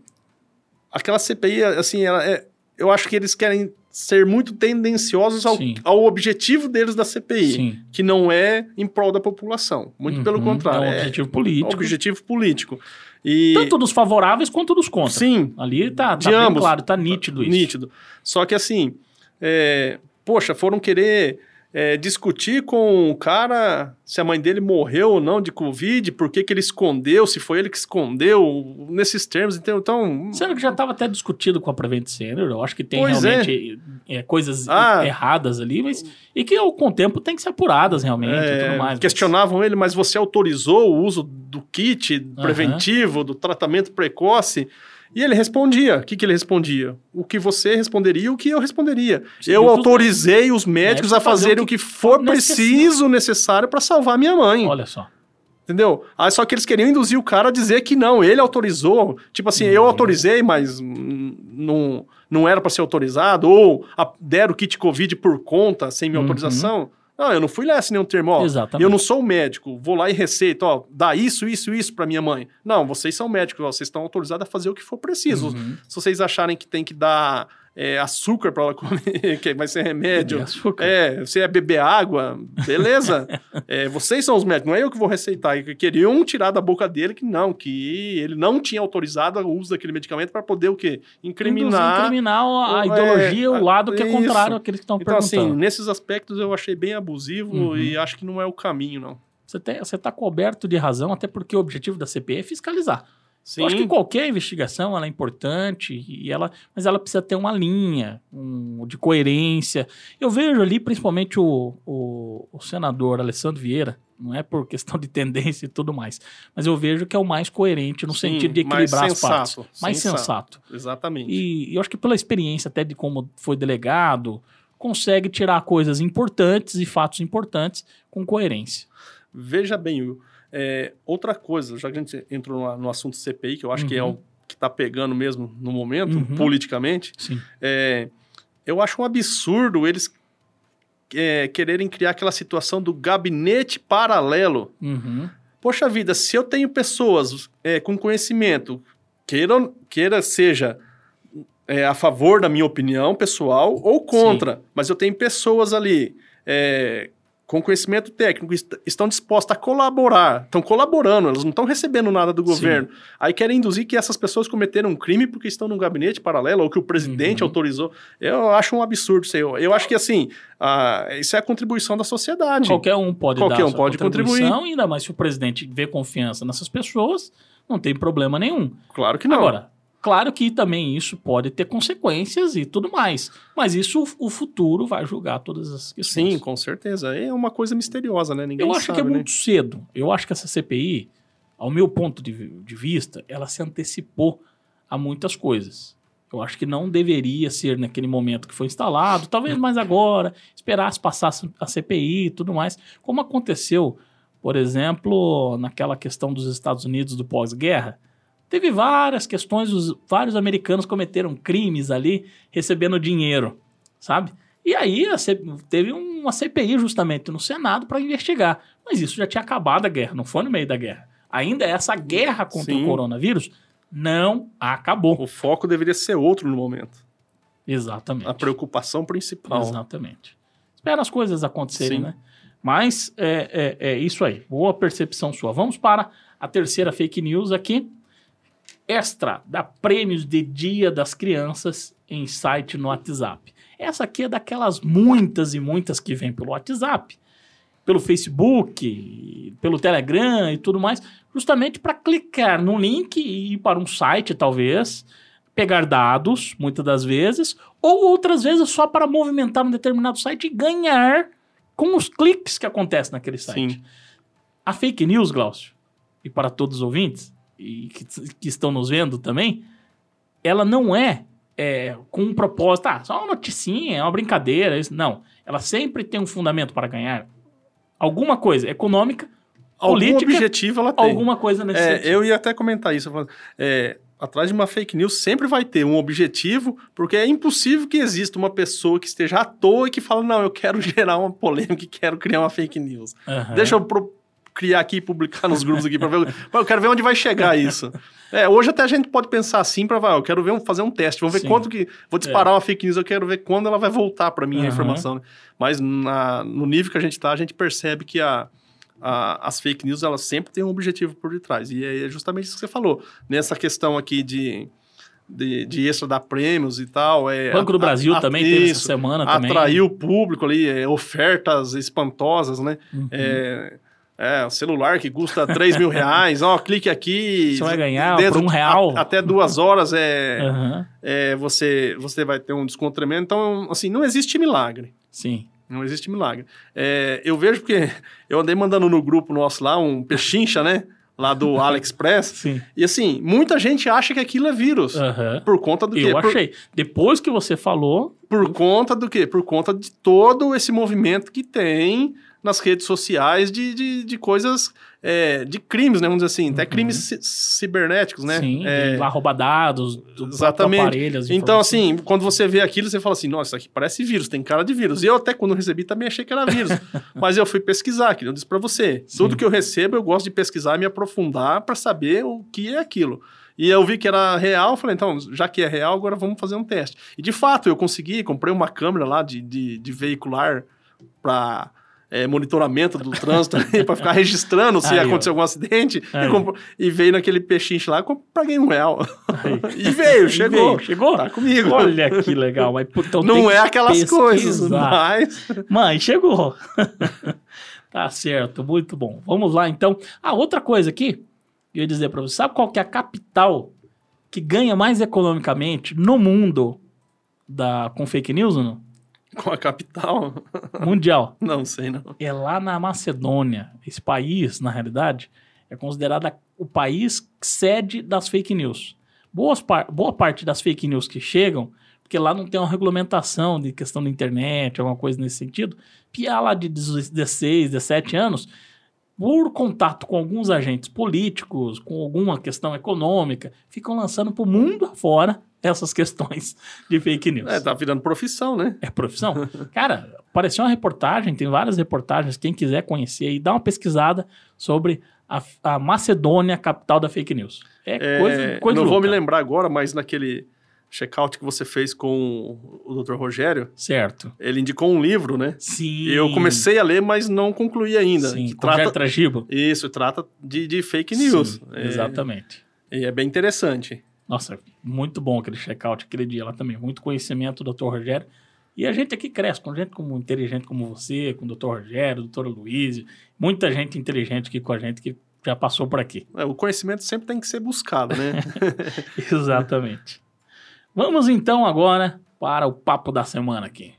C: aquela CPI, assim, ela é- eu acho que eles querem ser muito tendenciosos ao, ao objetivo deles da CPI,
B: Sim.
C: que não é em prol da população. Muito pelo
B: Uhum,
C: contrário.
B: É um
C: é
B: objetivo político.
C: objetivo político. E,
B: Tanto dos favoráveis quanto dos contra.
C: sim,
B: Ali tá, tá bem
C: ambos.
B: claro, tá nítido isso.
C: nítido. Só que assim, é, poxa, foram querer é, discutir com o cara se a mãe dele morreu ou não de Covid, por que, que ele escondeu, se foi ele que escondeu, nesses termos. Então, então
B: Sendo que já estava até discutido com a Prevent Senior, eu acho que tem
C: Pois
B: realmente é, coisas
C: Ah.
B: erradas ali, mas e que com o tempo tem que ser apuradas realmente e
C: é,
B: tudo mais. mas-
C: questionavam ele, mas você autorizou o uso do kit preventivo, do tratamento precoce? E ele respondia. O que, que ele respondia? O que você responderia e o que eu responderia.
B: Sim,
C: eu autorizei os médicos a
B: fazer
C: fazerem
B: o
C: o que for preciso, necessário para salvar minha mãe.
B: Olha só.
C: Entendeu? Aí só que eles queriam induzir o cara a dizer que não, ele autorizou. Tipo assim, eu
B: Uhum.
C: autorizei, mas hum, não, não era para ser autorizado. Ou a, deram o kit Covid por conta, sem minha
B: Uhum.
C: autorização. Não, eu não fui lá sem nenhum termo. Ó,
B: Exatamente.
C: eu não sou médico, vou lá e receito, ó, dá isso, isso, isso para minha mãe. Não, vocês são médicos, ó, vocês estão autorizados a fazer o que for preciso.
B: Uhum.
C: Se vocês acharem que tem que dar é, açúcar para ela comer, que vai ser remédio,
B: Beber açúcar.
C: é, você é beber água, beleza? É, vocês são os médicos, não é eu que vou receitar. E Queriam tirar da boca dele que não, que ele não tinha autorizado o uso daquele medicamento para poder o quê? Incriminar.
B: incriminar a, a
C: É,
B: ideologia, o lado que é
C: isso.
B: contrário àqueles que estão
C: Então, assim,
B: perguntando.
C: nesses aspectos eu achei bem abusivo
B: Uhum.
C: e acho que não é o caminho, não.
B: Você, tem, você tá coberto de razão, até porque o objetivo da CPI é fiscalizar.
C: Sim,
B: Eu acho que qualquer investigação ela é importante, e ela, mas ela precisa ter uma linha um, de coerência. Eu vejo ali principalmente o, o, o senador Alessandro Vieira, não é por questão de tendência e tudo mais, mas eu vejo que é o mais coerente no
C: Sim,
B: sentido de equilibrar as partes.
C: sensato,
B: Mais
C: sensato.
B: sensato.
C: exatamente.
B: E, e eu acho que pela experiência até de como foi delegado, consegue tirar coisas importantes e fatos importantes com coerência.
C: Veja bem, é, outra coisa, já que a gente entrou no, no assunto CPI, que eu acho que é
B: Uhum.
C: o que está pegando mesmo no momento,
B: Uhum.
C: politicamente,
B: Sim.
C: é, eu acho um absurdo eles é, quererem criar aquela situação do gabinete paralelo.
B: Uhum.
C: Poxa vida, se eu tenho pessoas é, com conhecimento, queira, queira seja é, a favor da minha opinião pessoal ou contra, mas eu tenho pessoas ali é, com conhecimento técnico, est estão dispostas a colaborar, estão colaborando, elas não estão recebendo nada do
B: Sim.
C: governo. Aí querem induzir que essas pessoas cometeram um crime porque estão num gabinete paralelo ou que o presidente
B: Uhum.
C: autorizou. Eu acho um absurdo isso aí. Eu, eu acho que, assim, ah, isso é a contribuição da sociedade.
B: Qualquer um pode
C: Qualquer um pode
B: contribuição, ainda mais se o presidente vê confiança nessas pessoas, não tem problema nenhum.
C: Claro que não.
B: Agora, claro que também isso pode ter consequências e tudo mais, mas isso o, futuro vai julgar todas as questões.
C: Sim, com certeza. É uma coisa misteriosa, né? Ninguém
B: Eu acho
C: sabe,
B: que é
C: né?
B: muito cedo. Eu acho que essa CPI, ao meu ponto de, de vista, ela se antecipou a muitas coisas. Eu acho que não deveria ser naquele momento que foi instalado, talvez mais agora, esperasse passar a CPI e tudo mais, como aconteceu, por exemplo, naquela questão dos Estados Unidos do pós-guerra. Teve várias questões, os, vários americanos cometeram crimes ali, recebendo dinheiro, sabe? E aí teve uma CPI justamente no Senado para investigar. Mas isso já tinha acabado a guerra, não foi no meio da guerra. Ainda essa guerra contra
C: Sim.
B: o coronavírus não acabou.
C: O foco deveria ser outro no momento.
B: Exatamente.
C: A preocupação principal.
B: Exatamente. Espera as coisas acontecerem,
C: Sim.
B: né? Mas é, é, é isso aí. Boa percepção sua. Vamos para a terceira fake news aqui. Extra dá prêmios de Dia das Crianças em site no WhatsApp. Essa aqui é daquelas muitas e muitas que vem pelo WhatsApp, pelo Facebook, pelo Telegram e tudo mais, justamente para clicar no link e ir para um site, talvez, pegar dados, muitas das vezes, ou outras vezes só para movimentar um determinado site e ganhar com os cliques que acontecem naquele site.
C: Sim.
B: A fake news, Glaucio, e para todos os ouvintes e que, que estão nos vendo também, ela não é é, com um propósito, ah, só uma noticinha, é uma brincadeira. Isso. Não, ela sempre tem um fundamento para ganhar alguma coisa econômica,
C: Algum
B: política,
C: objetivo ela tem.
B: alguma coisa nesse
C: É,
B: sentido.
C: eu ia até comentar isso. é, atrás de uma fake news sempre vai ter um objetivo, porque é impossível que exista uma pessoa que esteja à toa e que fala, não, eu quero gerar uma polêmica quero criar uma fake news.
B: Aham.
C: Deixa eu pro- criar aqui e publicar nos grupos aqui para ver. Eu quero ver onde vai chegar isso. É, hoje até a gente pode pensar assim para eu quero ver um- fazer um teste, vamos ver
B: Sim.
C: quanto que vou disparar uma fake news, eu quero ver quando ela vai voltar para mim a
B: Aham.
C: informação. né? Mas na- no nível que a gente tá, a gente percebe que a, a- as fake news elas sempre têm um objetivo por detrás. E é justamente isso que você falou. Nessa questão aqui de de, de extra dar prêmios e tal. É,
B: Banco do
C: a-
B: Brasil
C: a-
B: também teve essa
C: isso,
B: semana também.
C: atrair o público ali, é, ofertas espantosas, né?
B: Uhum.
C: É, é, um celular que custa 3 mil reais, ó, clique aqui.
B: Você vai ganhar
C: dentro
B: por um real.
C: a- até duas horas é,
B: Aham,
C: é, você, você vai ter um desconto tremendo. Então, assim, não existe milagre.
B: Sim.
C: Não existe milagre. É, eu vejo porque eu andei mandando no grupo nosso lá um pechincha, né? Lá do AliExpress.
B: Sim.
C: E assim, muita gente acha que aquilo é vírus.
B: Aham.
C: Por conta do quê?
B: Eu
C: Por-
B: achei. Depois que você falou,
C: Por conta do quê? Por conta de todo esse movimento que tem nas redes sociais de, de, de coisas, é, de crimes, né? Vamos dizer assim, até
B: Uhum.
C: crimes ci- cibernéticos, né?
B: sim,
C: É,
B: lá rouba dados do
C: Exatamente.
B: próprio aparelho. as
C: então, assim, quando você vê aquilo, você fala assim, nossa, isso aqui parece vírus, tem cara de vírus. E eu até, quando recebi, também achei que era vírus. Mas eu fui pesquisar, que eu disse pra você.
B: Sim.
C: Tudo que eu recebo, eu gosto de pesquisar e me aprofundar pra saber o que é aquilo. E eu vi que era real, eu falei, então, já que é real, agora vamos fazer um teste. E de fato, eu consegui, comprei uma câmera lá de, de, de veicular para monitoramento do trânsito, para ficar registrando se
B: Aí, ó.
C: aconteceu algum acidente. E, compro- e veio naquele pechinche lá, paguei um real. E veio,
B: E
C: chegou.
B: veio, chegou?
C: Tá comigo.
B: Olha que legal. Mas, então
C: Não é aquelas coisas,
B: pesquisar.
C: mas.
B: Mãe, chegou. tá certo, muito bom. Vamos lá, então. Ah, outra coisa aqui, eu ia dizer pra você, sabe qual que é a capital que ganha mais economicamente no mundo da, com fake news ou não?
C: Com a capital?
B: Mundial.
C: Não sei, não.
B: É lá na Macedônia. Esse país, na realidade, é considerado o país sede das fake news. Boas par- boa parte das fake news que chegam, porque lá não tem uma regulamentação de questão da internet, alguma coisa nesse sentido, piá lá de 16, 17 anos, por contato com alguns agentes políticos, com alguma questão econômica, ficam lançando para o mundo afora essas questões de fake news.
C: É, tá virando profissão, né?
B: É profissão? Cara, apareceu uma reportagem, tem várias reportagens, quem quiser conhecer aí, dá uma pesquisada sobre a, a Macedônia, capital da fake news. É,
C: É,
B: coisa, coisa
C: eu não vou me
B: louca.
C: lembrar agora, mas naquele check-out que você fez com o Dr. Rogério,
B: Certo.
C: ele indicou um livro, né?
B: Sim.
C: E eu comecei a ler, mas não concluí ainda.
B: Sim,
C: que trata...
B: Tragibo.
C: Isso, trata de, de fake news.
B: Sim,
C: É,
B: Exatamente.
C: E é bem interessante.
B: Nossa, muito bom aquele check-out aquele dia lá também. Muito conhecimento do Dr. Rogério. E a gente aqui cresce com gente como inteligente como você, com o Dr. Rogério, o Dr. Luiz, muita gente inteligente aqui com a gente que já passou por aqui.
C: É, o conhecimento sempre tem que ser buscado, né?
B: Exatamente. Vamos então agora para o papo da semana aqui.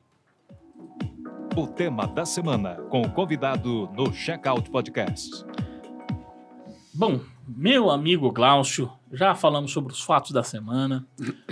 A: O tema da semana, com o convidado no Checkout Podcast.
B: Bom, meu amigo Glaucio, já falamos sobre os fatos da semana,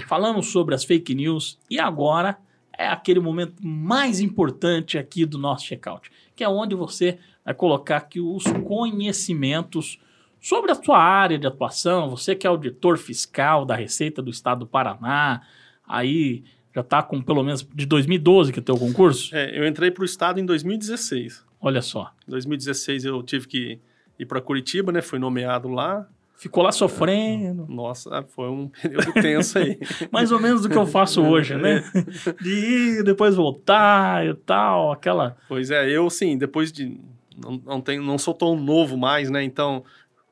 B: falamos sobre as fake news e agora é aquele momento mais importante aqui do nosso checkout, que é onde você vai colocar aqui os conhecimentos sobre a sua área de atuação, você que é auditor fiscal da Receita do Estado do Paraná, aí já está com pelo menos de 2012 que é o teu concurso?
C: É, eu entrei para o estado em 2016.
B: Olha só,
C: Em 2016 eu tive que ir para Curitiba, né? Fui nomeado lá.
B: Ficou lá sofrendo,
C: Nossa, foi um período tenso aí.
B: mais ou menos do que eu faço hoje, né? De ir, depois voltar e tal, aquela.
C: Pois é, eu sim, depois de. Não, não, tenho, não sou tão novo mais, né? Então,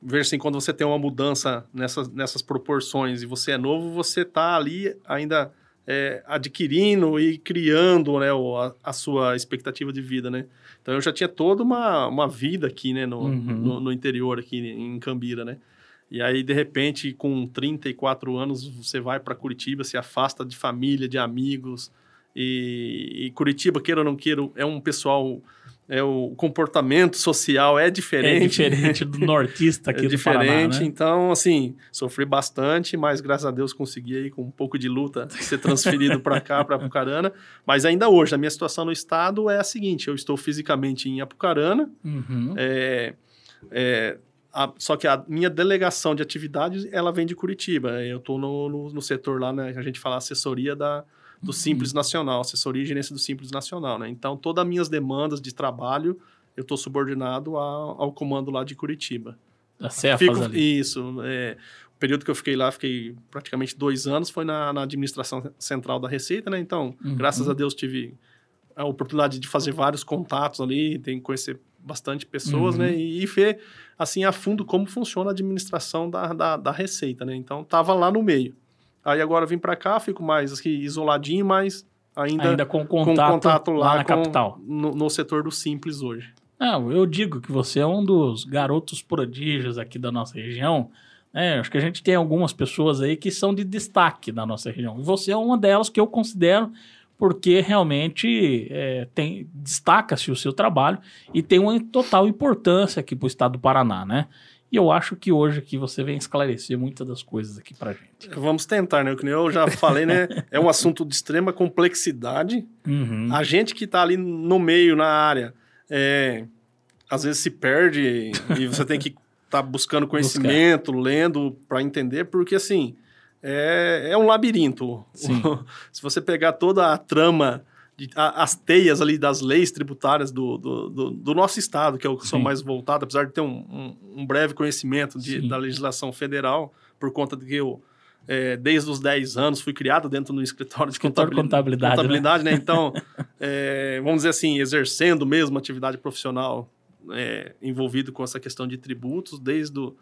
C: ver assim, quando você tem uma mudança nessas, nessas proporções e você é novo, você tá ali ainda é, adquirindo e criando né, a, a sua expectativa de vida, né? Então eu já tinha toda uma, uma vida aqui, né, no,
B: Uhum.
C: no, no interior, aqui em Cambira, né? E aí, de repente, com 34 anos, você vai para Curitiba, se afasta de família, de amigos. E, e Curitiba, queira ou não queira, é um pessoal é, o comportamento social é diferente.
B: É diferente do nortista aqui
C: é
B: do
C: diferente,
B: Paraná, né?
C: então, assim, sofri bastante, mas graças a Deus consegui aí, com um pouco de luta, ser transferido para cá, para Apucarana. Mas ainda hoje, a minha situação no estado é a seguinte: eu estou fisicamente em Apucarana,
B: Uhum.
C: é, é, a- só que a minha delegação de atividades, ela vem de Curitiba. Eu estou no, no, no setor lá, né, a gente fala assessoria da, do Simples Nacional, assessoria e gerência do Simples Nacional, né? Então, todas as minhas demandas de trabalho, eu estou subordinado ao, ao comando lá de Curitiba.
B: Cefas
C: Fico-
B: ali.
C: Isso. é, o período que eu fiquei lá, fiquei praticamente dois anos, foi na, na administração central da Receita, né? Então,
B: Uhum.
C: graças a Deus, tive a oportunidade de fazer vários contatos ali, tem que conhecer bastante pessoas,
B: Uhum.
C: né? E, e ver, assim, a fundo como funciona a administração da, da, da Receita, né? Então, tava lá no meio. Aí agora vim para cá, fico mais aqui isoladinho, mas ainda,
B: Ainda com
C: com
B: contato,
C: contato lá,
B: lá na
C: com-
B: capital.
C: No, no setor do Simples hoje.
B: Não, eu digo que você é um dos garotos prodígios aqui da nossa região. né? acho que a gente tem algumas pessoas aí que são de destaque na nossa região. E você é uma delas que eu considero porque realmente é, tem destaca-se o seu trabalho e tem uma total importância aqui para o estado do Paraná, né? E eu acho que hoje aqui você vem esclarecer muitas das coisas aqui pra gente.
C: Vamos tentar, né? Que eu já falei, né? É um assunto de extrema complexidade.
B: Uhum.
C: A gente que tá ali no meio, na área, é, às vezes se perde e você tem que estar tá buscando conhecimento, lendo para entender, porque assim, é, é um labirinto. Se você pegar toda a trama, de- a- as teias ali das leis tributárias do, do, do- do nosso estado, que é o que sou mais voltado, apesar de ter um, um- um breve conhecimento de- da legislação federal, por conta de que eu, é, desde os 10 anos, fui criado dentro do escritório de
B: Escritório
C: contabilidade.
B: contabilidade, né?
C: né? Então, é, vamos dizer assim, exercendo mesmo atividade profissional é, envolvido com essa questão de tributos desde os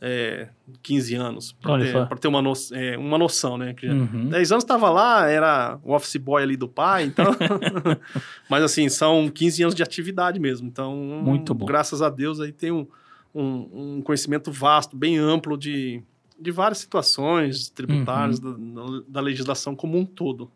C: é, 15 anos, para ter uma, no, é, uma noção, né? Que
B: Uhum.
C: 10 anos estava lá, era o office boy ali do pai, então. Mas assim, são 15 anos de atividade mesmo. Então,
B: Muito bom.
C: graças a Deus, aí tem um, um, um conhecimento vasto, bem amplo de, de várias situações tributárias,
B: Uhum.
C: da, da legislação como um todo.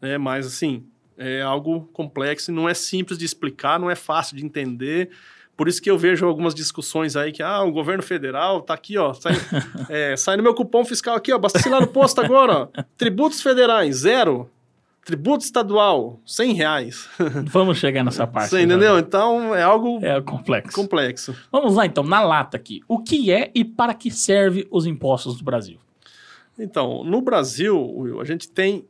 C: Né? Mas assim, é algo complexo e não é simples de explicar, não é fácil de entender. Por isso que eu vejo algumas discussões aí que, ah, o governo federal tá aqui, ó, sai, é, sai no meu cupom fiscal aqui, ó, basta lá no posto agora, ó. Tributos federais, zero. Tributo estadual, 100 reais.
B: Vamos chegar nessa parte.
C: Você entendeu? Então, é algo
B: É complexo.
C: complexo.
B: Vamos lá então, na lata aqui. O que é e para que serve os impostos do Brasil?
C: Então, no Brasil, Will, a gente tem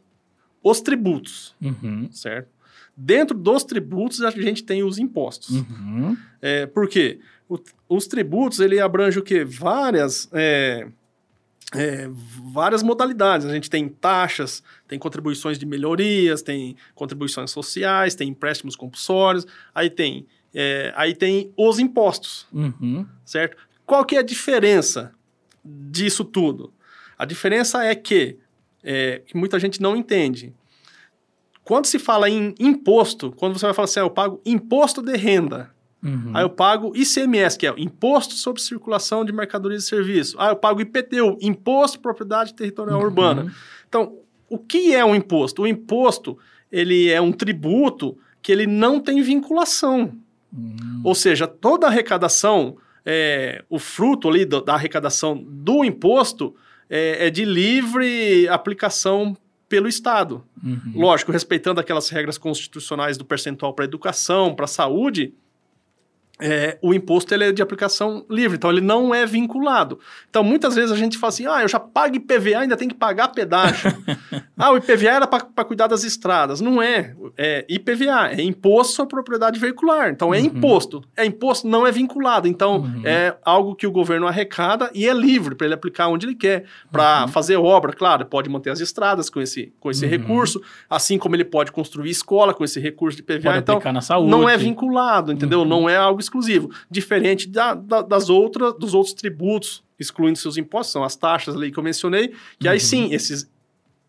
C: os tributos,
B: Uhum.
C: certo? Dentro dos tributos, a gente tem os impostos.
B: Uhum.
C: É, por quê? O- os tributos, ele abrange o quê? Várias, é, é, várias modalidades. A gente tem taxas, tem contribuições de melhorias, tem contribuições sociais, tem empréstimos compulsórios, aí tem, é, aí tem os impostos,
B: Uhum.
C: certo? Qual que é a diferença disso tudo? A diferença é que, é, que muita gente não entende. Quando se fala em imposto, quando você vai falar assim, ah, eu pago imposto de renda,
B: Uhum.
C: Aí eu pago ICMS, que é Imposto sobre Circulação de Mercadorias e Serviços. Ah, eu pago IPTU, Imposto de Propriedade Territorial
B: Uhum.
C: Urbana. Então, o que é um imposto? O imposto, ele é um tributo que ele não tem vinculação.
B: Uhum.
C: Ou seja, toda arrecadação, é, o fruto ali do- da arrecadação do imposto é, é de livre aplicação pelo Estado.
B: Uhum.
C: Lógico, respeitando aquelas regras constitucionais do percentual para educação, para saúde, é, o imposto ele é de aplicação livre, então ele não é vinculado. Então, muitas vezes a gente fala assim, ah, eu já pago IPVA, ainda tem que pagar pedágio. ah, o IPVA era para cuidar das estradas. Não é. É IPVA, é Imposto sobre Propriedade Veicular. Então, é
B: Uhum.
C: imposto. É imposto, não é vinculado. Então,
B: Uhum.
C: é algo que o governo arrecada e é livre para ele aplicar onde ele quer. Para fazer obra, claro, ele pode manter as estradas com esse, com esse
B: Uhum.
C: recurso, assim como ele pode construir escola com esse recurso de IPVA.
B: Pode
C: então,
B: na saúde.
C: não é vinculado, entendeu?
B: Uhum.
C: Não é algo exclusivo. Diferente da- da- das outras, dos outros tributos, excluindo seus impostos, são as taxas ali que eu mencionei, que aí
B: Uhum.
C: sim, esses,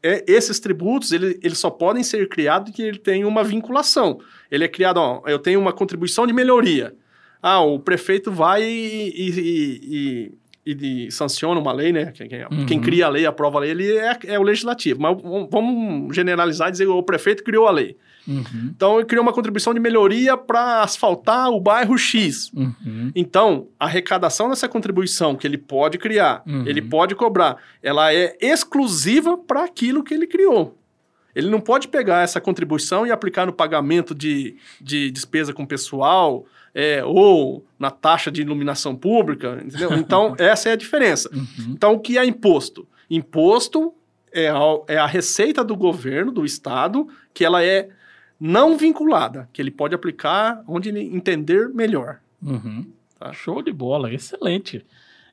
C: é, esses tributos, ele, eles só podem ser criados que ele tem uma vinculação. Ele é criado, ó, eu tenho uma contribuição de melhoria. Ah, o prefeito vai e, e- e- e de, sanciona uma lei, né? Quem,
B: Uhum.
C: quem cria a lei, aprova a lei, ele é, é o legislativo. Mas vamos- vamos generalizar e dizer o prefeito criou a lei.
B: Uhum.
C: Então, ele criou uma contribuição de melhoria para asfaltar o bairro X.
B: Uhum.
C: Então, a arrecadação dessa contribuição que ele pode criar,
B: Uhum.
C: ele pode cobrar, ela é exclusiva para aquilo que ele criou. Ele não pode pegar essa contribuição e aplicar no pagamento de, de despesa com pessoal é, ou na taxa de iluminação pública, entendeu? Então, essa é a diferença.
B: Uhum.
C: Então, o que é imposto? Imposto é a, é a receita do governo, do Estado, que ela é não vinculada, que ele pode aplicar onde ele entender melhor.
B: Uhum.
C: Tá.
B: Show de bola, excelente.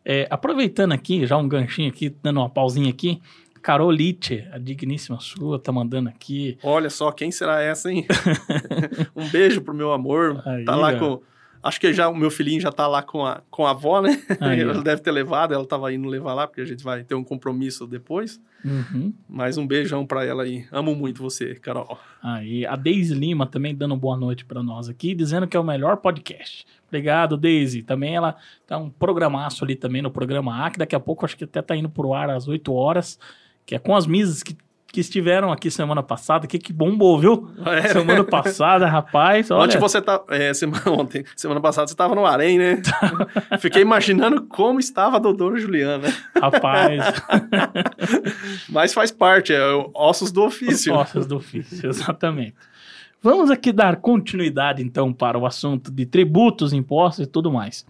B: É, aproveitando aqui, já um ganchinho aqui, dando uma pausinha aqui. Carol Litte, a digníssima sua, tá mandando aqui.
C: Olha só, quem será essa, hein? um beijo pro meu amor.
B: Aí,
C: tá lá
B: ó.
C: com. Acho que já o meu filhinho já tá lá com a, com a avó, né? Ela deve ter levado, ela tava indo levar lá, porque a gente vai ter um compromisso depois.
B: Uhum.
C: Mas um beijão pra ela aí. Amo muito você, Carol.
B: Aí, a Deise Lima também dando boa noite pra nós aqui, dizendo que é o melhor podcast. Obrigado, Deise. Também ela tá um programaço ali também no programa A, que daqui a pouco acho que até tá indo pro ar às 8 horas, que é com as misas que, que estiveram aqui semana passada, que que bombou, viu?
C: É.
B: Semana passada, rapaz, olha.
C: Ontem você tá. É, semana, ontem, semana passada você tava no Arém, né? Fiquei imaginando como estava a doutora Juliana.
B: Rapaz,
C: Mas faz parte, é ossos do ofício.
B: Ossos do ofício, exatamente. Vamos aqui dar continuidade, então, para o assunto de tributos, impostos e tudo mais.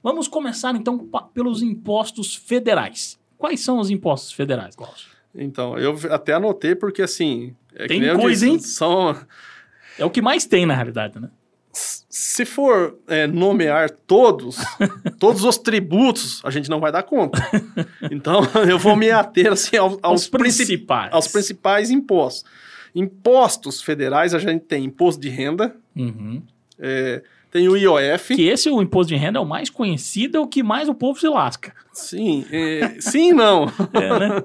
B: Vamos começar, então, pelos impostos federais. Quais são os impostos federais, Glaucio?
C: Então, eu até anotei porque assim. é
B: Tem coisa,
C: disse,
B: hein?
C: São,
B: É o que mais tem, na realidade, né?
C: se for é, nomear todos, todos os tributos, a gente não vai dar conta. Então, eu vou me ater assim, ao- aos,
B: Os
C: principais.
B: principais.
C: aos principais impostos. Impostos federais, a gente tem imposto de renda,
B: Uhum.
C: é, tem o IOF.
B: Que esse, o imposto de renda, é o mais conhecido, é o que mais o povo se lasca.
C: Sim, é, sim e não.
B: É, né?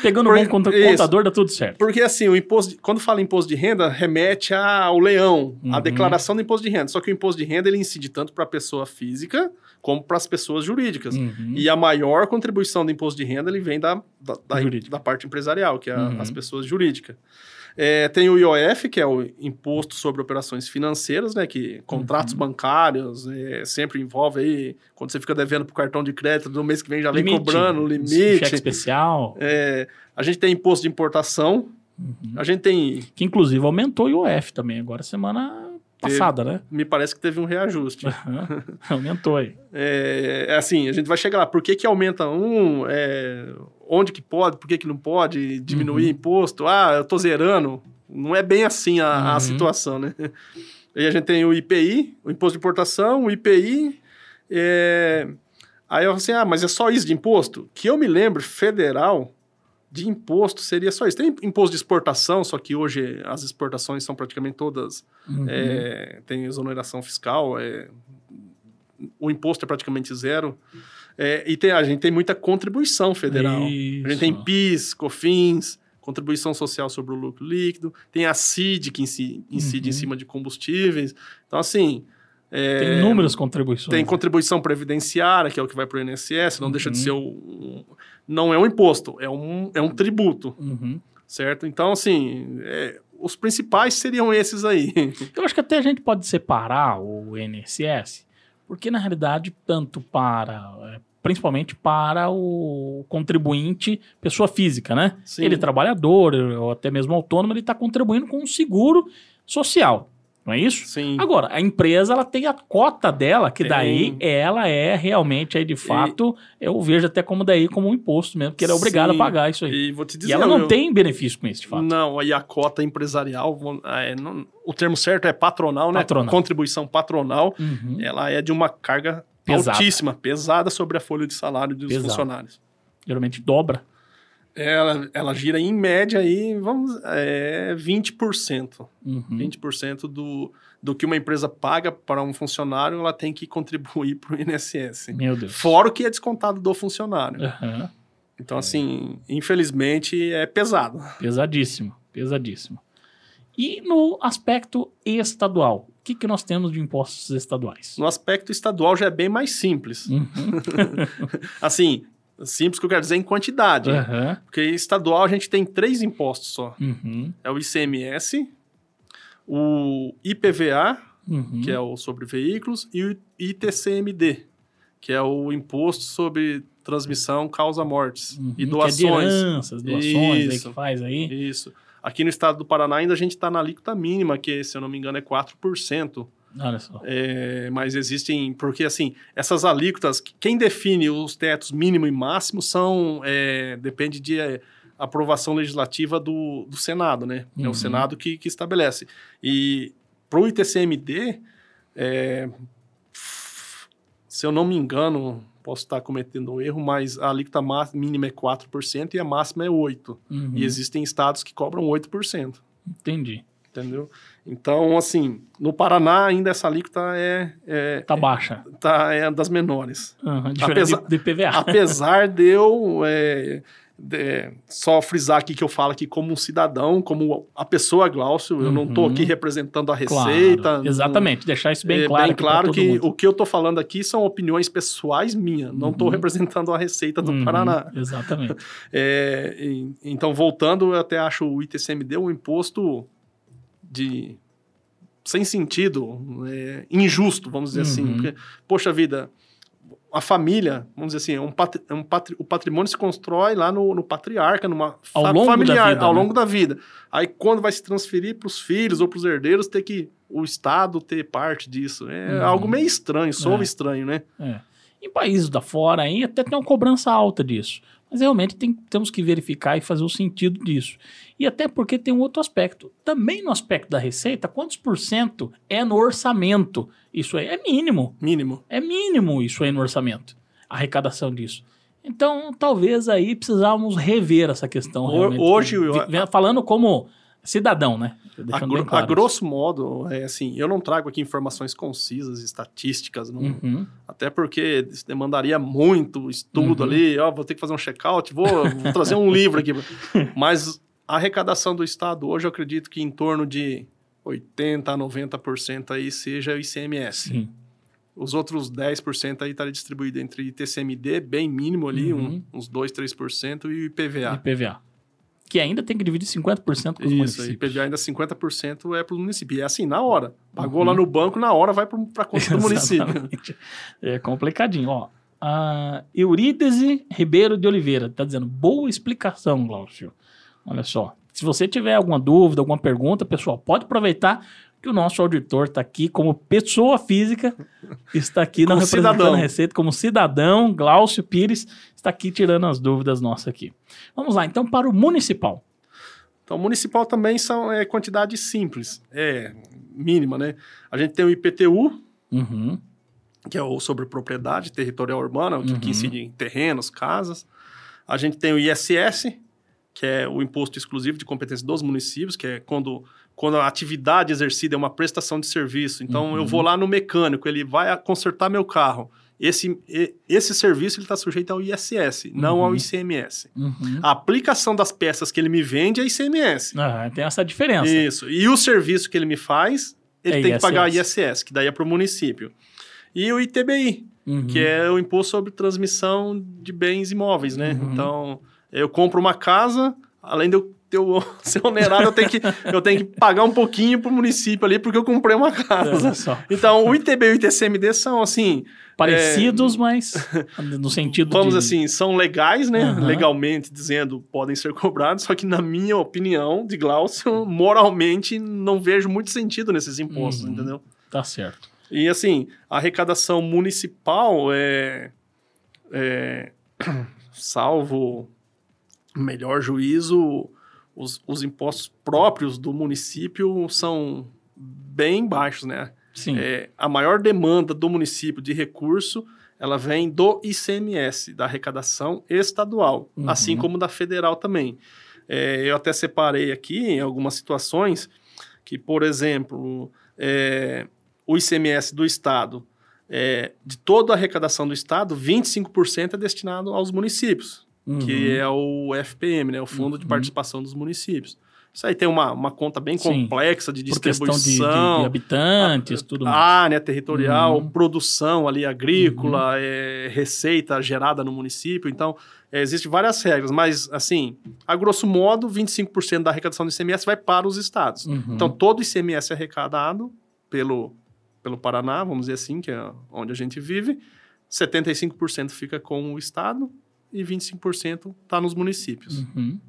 B: Pegando
C: Por-
B: um bom conta-
C: isso.
B: contador, dá tudo certo.
C: Porque assim, o imposto, quando fala imposto de renda, remete ao leão, à
B: Uhum.
C: declaração do imposto de renda. Só que o imposto de renda ele incide tanto para a pessoa física como para as pessoas jurídicas.
B: Uhum.
C: E a maior contribuição do imposto de renda ele vem da, da, da, da parte empresarial, que é
B: Uhum.
C: as pessoas jurídicas. É, tem o IOF, que é o Imposto sobre Operações Financeiras, né? Que contratos
B: Uhum.
C: bancários é, sempre envolve aí, quando você fica devendo pro cartão de crédito, no mês que vem já vem
B: Limite.
C: cobrando o
B: Cheque
C: limite.
B: especial.
C: É, a gente tem imposto de importação,
B: Uhum.
C: a gente tem
B: Que inclusive aumentou o IOF também, agora semana passada, né?
C: me parece que teve um reajuste.
B: Aumentou aí.
C: É, é assim, a gente vai chegar lá. Por que, que aumenta um? É, onde que pode? Por que, que não pode? Diminuir
B: Uhum.
C: imposto? Ah, eu tô zerando. Não é bem assim a, a
B: Uhum.
C: situação, né? Aí a gente tem o IPI, o Imposto de Importação, o IPI. é, Aí eu falo assim, ah, mas é só isso de imposto? Que eu me lembro, federal, de imposto seria só isso. Tem imposto de exportação, só que hoje as exportações são praticamente todas
B: Uhum.
C: é, tem exoneração fiscal, é, o imposto é praticamente zero. É, e tem, a gente tem muita contribuição federal. A gente tem
B: Isso.
C: PIS, COFINS, contribuição social sobre o lucro líquido, tem a CID, que inci- incide em
B: Uhum.
C: cima de combustíveis. Então, assim. é,
B: Tem inúmeras contribuições.
C: tem contribuição previdenciária, que é o que vai para o INSS, não deixa de
B: Uhum.
C: ser um. Não é um imposto, é um, é um tributo,
B: Uhum.
C: certo? Então, assim, é, os principais seriam esses aí.
B: Eu acho que até a gente pode separar o INSS, porque na realidade, tanto para, é, principalmente para o contribuinte, pessoa física, né?
C: Sim.
B: Ele é trabalhador, ou até mesmo autônomo, ele está contribuindo com um seguro social, não é isso?
C: Sim.
B: Agora, a empresa ela tem a cota dela, que
C: Tem.
B: daí ela é realmente aí de fato, eu vejo até como daí como um imposto mesmo, porque ela é obrigada
C: Sim.
B: a pagar isso aí.
C: E vou te dizer.
B: E ela não
C: eu-
B: tem benefício com isso, de fato.
C: Não, aí a cota empresarial, vão- é, não- o termo certo é patronal, né?
B: Patronal.
C: Contribuição patronal,
B: Uhum.
C: ela é de uma carga
B: Pesada.
C: altíssima, pesada sobre a folha de salário dos
B: Pesada.
C: funcionários.
B: Geralmente dobra.
C: Ela, ela gira em média aí, vamos, é 20%.
B: Uhum.
C: 20% do, do que uma empresa paga para um funcionário, ela tem que contribuir para o INSS.
B: Meu Deus.
C: Fora o que é descontado do funcionário.
B: Aham.
C: Então, assim, infelizmente, é pesado.
B: Pesadíssimo, pesadíssimo. E no aspecto estadual, O que, que nós temos de impostos estaduais?
C: No aspecto estadual já é bem mais simples.
B: Uhum.
C: assim, simples que eu quero dizer em quantidade.
B: Aham.
C: Porque estadual a gente tem três impostos só.
B: Uhum.
C: É o ICMS, o IPVA,
B: Uhum.
C: que é o sobre veículos, e o ITCMD, que é o imposto sobre transmissão causa mortes
B: Uhum.
C: e
B: é
C: doações.
B: heranças, doações aí
C: Isso.
B: que faz aí.
C: Isso. Aqui no estado do Paraná ainda a gente está na alíquota mínima, que se eu não me engano é 4%.
B: Olha só.
C: É, mas existem, porque assim, essas alíquotas, quem define os tetos mínimo e máximo são, é, depende de é, aprovação legislativa do, do Senado, né? É
B: Uhum.
C: o Senado que, que estabelece. E para o ITCMD, é, se eu não me engano, posso estar cometendo um erro, mas a alíquota mínima é 4% e a máxima é 8%.
B: Uhum.
C: E existem estados que cobram 8%.
B: Entendi.
C: Entendeu? Então, assim, no Paraná ainda essa alíquota é, é,
B: Tá baixa.
C: tá, é das menores.
B: Uhum.
C: Apesar-
B: de, de PVA.
C: Apesar de eu é, de- só frisar aqui que eu falo aqui como um cidadão, como a pessoa Glaucio, eu não estou
B: Uhum.
C: aqui representando a
B: Claro,
C: receita. não-
B: Exatamente, deixar isso bem
C: é
B: claro.
C: bem
B: aqui pra
C: claro que
B: mundo.
C: o que eu estou falando aqui são opiniões pessoais minhas, não estou
B: Uhum.
C: representando a receita do
B: Uhum,
C: Paraná.
B: Exatamente.
C: É, e- então, voltando, eu até acho o ITCMD um imposto de sem sentido, é, injusto, vamos dizer assim.
B: Uhum.
C: Porque, poxa vida, a família, vamos dizer assim, é um patri- é um patri- o patrimônio se constrói lá no, no patriarca, numa
B: Ao longo
C: familiar,
B: vida,
C: ao
B: né?
C: longo da vida. Aí, quando vai se transferir para os filhos ou para os herdeiros, ter que o Estado ter parte disso. É
B: Uhum.
C: algo meio estranho, soa
B: É.
C: estranho, né?
B: É. Em países da fora aí até tem uma cobrança alta disso. Mas realmente tem- temos que verificar e fazer o sentido disso. E até porque tem um outro aspecto. Também no aspecto da receita, quantos por cento é no orçamento? Isso aí é mínimo.
C: Mínimo.
B: É mínimo isso aí no orçamento. A arrecadação disso. Então, talvez aí precisávamos rever essa questão. Realmente.
C: hoje, eu-
B: Falando como cidadão, né?
C: A, gro-
B: claro
C: a grosso modo, é assim, eu não trago aqui informações concisas, estatísticas, não.
B: Uhum.
C: até porque isso demandaria muito estudo
B: Uhum.
C: ali, ó, vou ter que fazer um check-out, vou, vou trazer um livro aqui. Mas a arrecadação do Estado hoje, eu acredito que em torno de 80% a 90% aí seja o ICMS.
B: Sim.
C: Os outros 10% aí estaria distribuído entre ITCMD, bem mínimo ali,
B: Uhum.
C: um- uns 2, 3%, e o IPVA.
B: IPVA. Que ainda tem que dividir 50% com os
C: Isso,
B: municípios.
C: IPVA ainda 50% é para o município. E é assim, na hora. Pagou
B: Uhum.
C: lá no banco, na hora vai para a conta do município.
B: É complicadinho, ó. A Eurídese Ribeiro de Oliveira tá dizendo, boa explicação, Glaucio. Olha só. Se você tiver alguma dúvida, alguma pergunta, pessoal, pode aproveitar que o nosso auditor está aqui como pessoa física, está aqui não
C: Como
B: representando
C: cidadão.
B: Receita, como cidadão, Glaucio Pires, está aqui tirando as dúvidas nossas aqui. Vamos lá, então, para o municipal.
C: Então, municipal também são é, quantidade simples, é mínima, né? A gente tem o IPTU,
B: Uhum.
C: que é o sobre propriedade territorial urbana, o que,
B: Uhum.
C: incide em terrenos, casas. A gente tem o ISS, que é o imposto exclusivo de competência dos municípios, que é quando, quando a atividade exercida é uma prestação de serviço. Então,
B: Uhum.
C: eu vou lá no mecânico, ele vai consertar meu carro. Esse, esse serviço está sujeito ao ISS, não
B: Uhum.
C: ao ICMS.
B: Uhum.
C: A aplicação das peças que ele me vende é ICMS.
B: Ah, tem essa diferença.
C: Isso. E o serviço que ele me faz, ele
B: É
C: tem que pagar
B: ISS.
C: ISS, que daí é para o município. E o ITBI,
B: Uhum.
C: que é o Imposto sobre Transmissão de Bens Imóveis, né?
B: Uhum.
C: Então, eu compro uma casa, além de eu ter o ser onerário, eu tenho que, eu tenho que pagar um pouquinho para o município ali, porque eu comprei uma casa.
B: Só.
C: Então, o ITB e o ITCMD são, assim,
B: Parecidos, mas no sentido
C: vamos
B: de...
C: assim, são legais, né?
B: Aham.
C: Legalmente dizendo, podem ser cobrados, só que na minha opinião, de Glaucio, moralmente, não vejo muito sentido nesses impostos,
B: Uhum.
C: entendeu?
B: Tá certo.
C: E assim, a arrecadação municipal é, é salvo melhor juízo, os, os impostos próprios do município são bem baixos, né?
B: Sim.
C: É, a maior demanda do município de recurso, ela vem do ICMS, da arrecadação estadual,
B: Uhum.
C: assim como da federal também. É, eu até separei aqui em algumas situações que, por exemplo, é, o ICMS do estado, é, de toda a arrecadação do estado, 25% é destinado aos municípios,
B: Uhum.
C: que é o FPM, né, o Fundo de
B: Uhum.
C: Participação dos Municípios. Isso aí tem uma, uma conta bem
B: Sim.
C: complexa de
B: questão de, de-
C: distribuição.
B: de habitantes, tudo mais.
C: área territorial,
B: Uhum.
C: produção ali agrícola, é, receita gerada no município. Então, é, existem várias regras, mas, assim, a grosso modo, 25% da arrecadação do ICMS vai para os estados.
B: Uhum.
C: Então, todo o ICMS é arrecadado pelo, pelo Paraná, vamos dizer assim, que é onde a gente vive. 75% fica com o estado e 25% está nos municípios.
B: Uhum.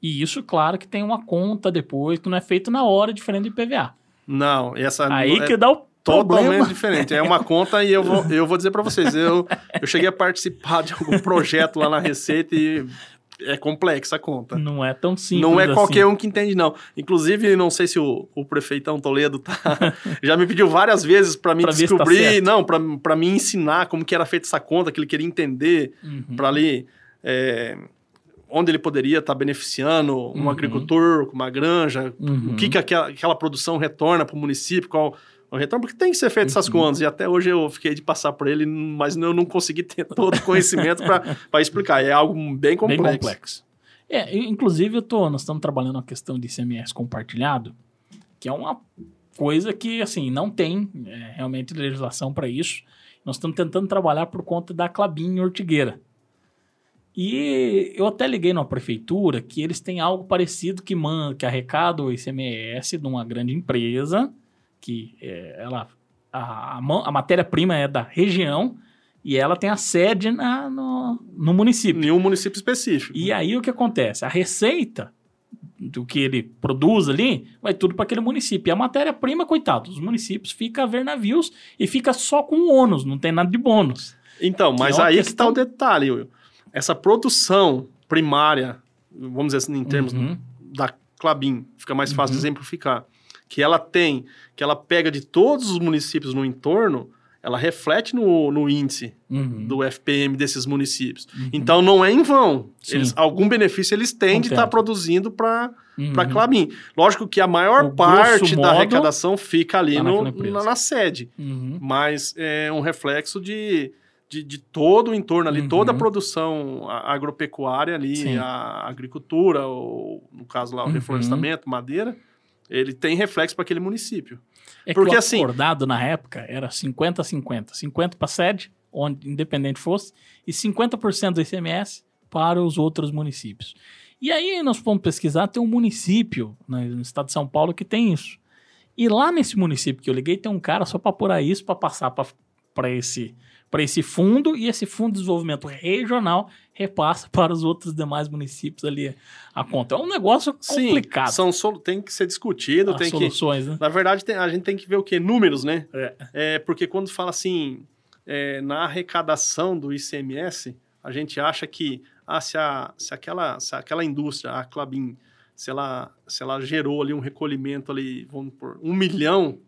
B: E isso, claro, que tem uma conta depois, que não é feito na hora, diferente do IPVA.
C: Não, essa
B: Aí
C: é
B: que dá o
C: totalmente
B: problema.
C: diferente. É uma conta e eu vou, eu vou dizer para vocês, eu, eu cheguei a participar de algum projeto lá na Receita e é complexa a conta.
B: Não é tão simples
C: Não é
B: assim.
C: qualquer um que entende, não. Inclusive, não sei se o, o prefeitão Toledo tá, já me pediu várias vezes para mim
B: Pra tá
C: descobrir,
B: certo.
C: não, para me ensinar como que era feita essa conta, que ele queria entender,
B: Uhum.
C: para ali é, onde ele poderia estar beneficiando um
B: Uhum.
C: agricultor com uma granja,
B: Uhum.
C: o que, que aquela, aquela produção retorna para o município, qual o retorno, porque tem que ser feito essas
B: Uhum.
C: contas. E até hoje eu fiquei de passar por ele, mas eu não consegui ter todo o conhecimento para explicar. É algo bem complexo.
B: Bem complexo. É, inclusive, eu tô, nós estamos trabalhando uma questão de ICMS compartilhado, que é uma coisa que, assim, não tem é, realmente legislação para isso. Nós estamos tentando trabalhar por conta da Clabin Ortigueira. E eu até liguei numa prefeitura que eles têm algo parecido que, man, que arrecada o ICMS de uma grande empresa, que é, ela a, a a matéria-prima é da região e ela tem a sede na, no, no município.
C: Em um município específico.
B: E aí o que acontece? A receita do que ele produz ali vai tudo para aquele município. E a matéria-prima, coitado, os municípios fica a ver navios e fica só com ônus, não tem nada de bônus.
C: Então,
B: Que
C: mas
B: é
C: aí que
B: questão-
C: está o detalhe, Will. Essa produção primária, vamos dizer assim, em termos
B: Uhum.
C: da Clabin, fica mais fácil
B: Uhum.
C: de exemplificar, que ela tem, que ela pega de todos os municípios no entorno, ela reflete no, no índice
B: Uhum.
C: do FPM desses municípios.
B: Uhum.
C: Então, não é em vão. Eles, algum benefício eles têm de estar
B: Contempla.
C: produzindo para
B: Uhum.
C: para Clabin. Lógico que a maior
B: O
C: parte da arrecadação fica ali
B: tá
C: no- na, na sede
B: Uhum.
C: mas é um reflexo de, de, de todo o entorno ali,
B: Uhum.
C: toda a produção a- agropecuária ali,
B: Sim.
C: a agricultura, ou no caso lá o
B: Uhum.
C: reflorestamento, madeira, ele tem reflexo para aquele município.
B: É
C: Porque,
B: que o
C: assim-
B: acordado na época era 50 a 50. 50 para a sede, onde independente fosse, e 50% do ICMS para os outros municípios. E aí nós fomos pesquisar, tem um município né, no estado de São Paulo que tem isso. E lá nesse município que eu liguei, tem um cara só para apurar isso, para passar para esse, pra esse fundo, e esse fundo de desenvolvimento regional repassa para os outros demais municípios ali a conta. É um negócio complicado.
C: Sim, são tem que ser discutido,
B: as
C: tem que...
B: soluções, né?
C: Na verdade, tem- a gente tem que ver o quê? Números, né?
B: É.
C: É, porque quando fala assim, é, na arrecadação do ICMS, a gente acha que ah, se, a, se, aquela, se aquela indústria, a Clabin, se ela, se ela gerou ali um recolhimento ali, vamos por um milhão,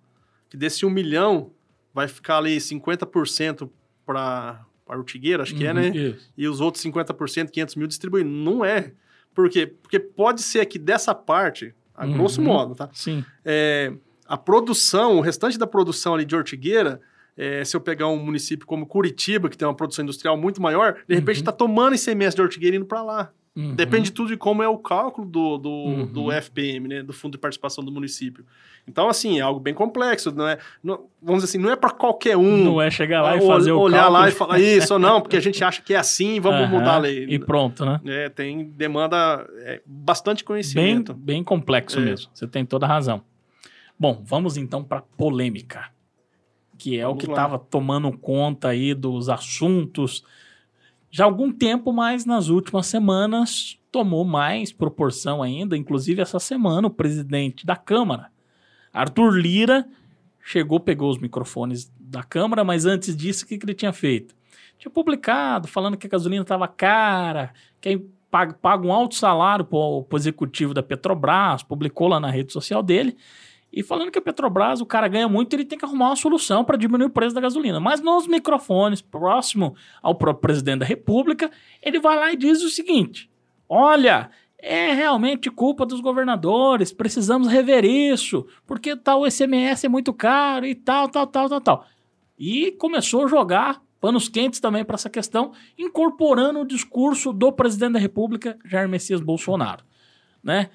C: que desse um milhão vai ficar ali 50% para a Ortigueira, acho que é,
B: Uhum,
C: né?
B: isso.
C: E os outros 50%, 500 mil distribuindo. Não é. Por quê? Porque pode ser que dessa parte, a grosso
B: Uhum.
C: modo, tá?
B: Sim.
C: é, a produção, o restante da produção ali de Ortigueira, é, se eu pegar um município como Curitiba, que tem uma produção industrial muito maior, de repente
B: Uhum.
C: está tomando ICMS de Ortigueira e indo para lá.
B: Uhum.
C: Depende tudo de como é o cálculo do, do,
B: Uhum.
C: do FPM, né, do Fundo de Participação do Município. Então, assim, é algo bem complexo, não é, não- vamos dizer assim, não é para qualquer um
B: Não é chegar lá e fazer o
C: olhar
B: cálculo
C: lá e falar isso ou não, porque a gente acha que é assim, vamos
B: Aham,
C: mudar a lei.
B: E pronto, né?
C: É, tem demanda é, bastante
B: Bem,
C: conhecimento.
B: bem complexo
C: É.
B: mesmo. Você tem toda a razão. Bom, vamos então para polêmica, que é o
C: Vamos
B: que
C: lá.
B: estava tomando conta aí dos assuntos já há algum tempo, mas nas últimas semanas tomou mais proporção ainda. Inclusive essa semana o presidente da Câmara, Arthur Lira, chegou, pegou os microfones da Câmara, mas antes disso, o que, que ele tinha feito? Tinha publicado falando que a gasolina estava cara, que paga, paga um alto salário para o executivo da Petrobras, publicou lá na rede social dele, e falando que a Petrobras, o cara ganha muito, ele tem que arrumar uma solução para diminuir o preço da gasolina. Mas nos microfones, próximo ao próprio presidente da República, ele vai lá e diz o seguinte: olha, é realmente culpa dos governadores, precisamos rever isso, porque tal ICMS é muito caro e tal, tal, tal, tal, tal. E começou a jogar panos quentes também para essa questão, incorporando o discurso do presidente da República, Jair Messias Bolsonaro, né?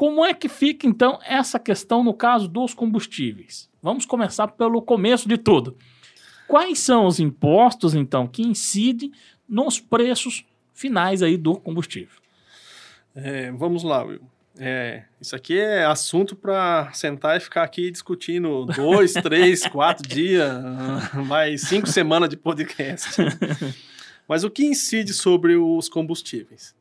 B: Como é que fica, então, essa questão no caso dos combustíveis? Vamos começar pelo começo de tudo. Quais são os impostos, então, que incidem nos preços finais aí do combustível?
C: É, vamos lá, Will. É, isso aqui é assunto para sentar e ficar aqui discutindo dois, três, quatro dias, mais cinco semanas de podcast. Mas o que incide sobre os combustíveis?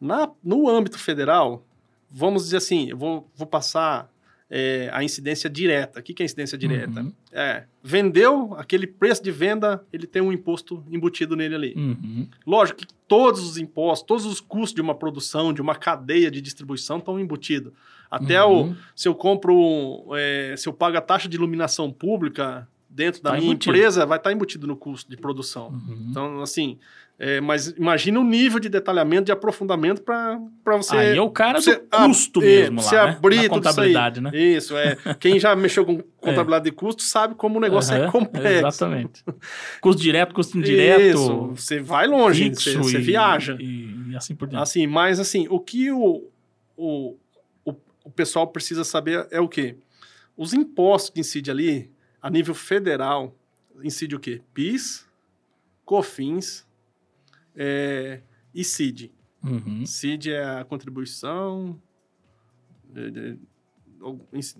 C: Na, no âmbito federal, vamos dizer assim, eu vou, vou passar é, a incidência direta. O que, que é incidência direta?
B: Uhum.
C: É, vendeu, aquele preço de venda, ele tem um imposto embutido nele ali.
B: Uhum.
C: Lógico que todos os impostos, todos os custos de uma produção, de uma cadeia de distribuição estão embutidos. Até
B: Uhum.
C: o, se eu compro, é, se eu pago a taxa de iluminação pública dentro da
B: Tá
C: minha
B: embutido.
C: empresa, vai estar embutido no custo de produção.
B: Uhum.
C: Então, assim, é, mas imagina o nível de detalhamento, de aprofundamento para você...
B: Aí é o cara
C: você
B: do custo
C: ab-
B: mesmo
C: é,
B: lá,
C: você
B: né?
C: abrir
B: Na
C: tudo isso aí.
B: contabilidade, né?
C: Isso, é. Quem já mexeu com contabilidade de custo sabe como o negócio é
B: Aham,
C: complexo.
B: Exatamente. Custo direto, custo indireto,
C: Isso, você vai longe, você, você viaja.
B: E, e assim por diante.
C: Assim, mas assim, o que o, o, o, o pessoal precisa saber é o quê? Os impostos que incidem ali, a nível federal, incide o quê? PIS, COFINS é, e CID.
B: Uhum.
C: CID é a contribuição, algum- ins-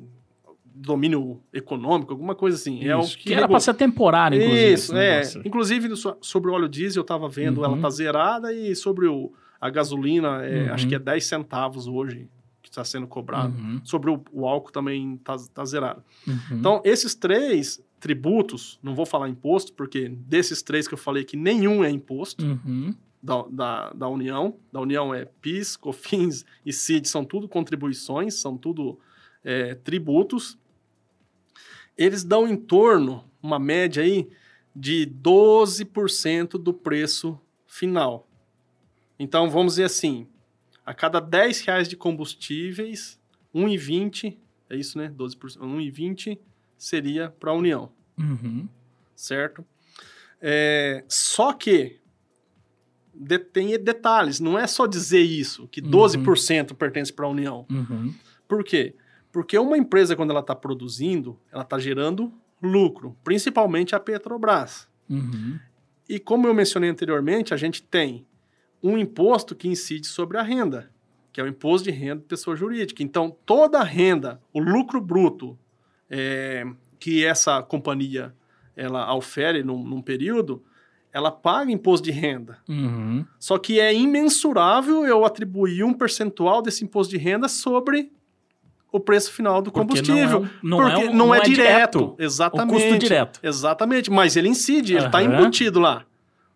C: domínio econômico, alguma coisa assim. é o
B: Isso,
C: que,
B: que era para ser temporário, inclusive.
C: Isso, é.
B: negócio.
C: Inclusive, sobre o óleo diesel, eu estava vendo,
B: Uhum.
C: ela tá zerada, e sobre o, a gasolina, é,
B: Uhum.
C: acho que é 10 centavos hoje que está sendo cobrado.
B: Uhum,
C: Sobre o, o álcool também tá, tá zerado.
B: uhum.
C: Então, esses três tributos, não vou falar imposto, porque desses três que eu falei que nenhum é imposto
B: Uhum.
C: da, da, da União. Da União é PIS, COFINS e CID, são tudo contribuições, são tudo é, tributos. Eles dão em torno, uma média aí, de 12% do preço final. Então, vamos dizer assim, a cada 10 reais de combustíveis, 1,20, é isso, né? 12%, 1,20 seria para a União
B: Uhum.
C: certo? É, só que de- tem detalhes, não é só dizer isso, que
B: Uhum.
C: 12% pertence para a União.
B: Uhum.
C: Por quê? Porque uma empresa, quando ela está produzindo, ela está gerando lucro, principalmente a Petrobras.
B: Uhum.
C: E como eu mencionei anteriormente, a gente tem um imposto que incide sobre a renda, que é o imposto de renda de pessoa jurídica. Então, toda a renda, o lucro bruto é, que essa companhia ela aufere num, num período, ela paga imposto de renda.
B: Uhum.
C: Só que é imensurável eu atribuir um percentual desse imposto de renda sobre o preço final do
B: Porque
C: combustível.
B: Não é, não
C: porque
B: é, um-
C: não, é,
B: direto.
C: direto. Exatamente.
B: O custo direto.
C: Exatamente, mas ele incide, ele está embutido lá.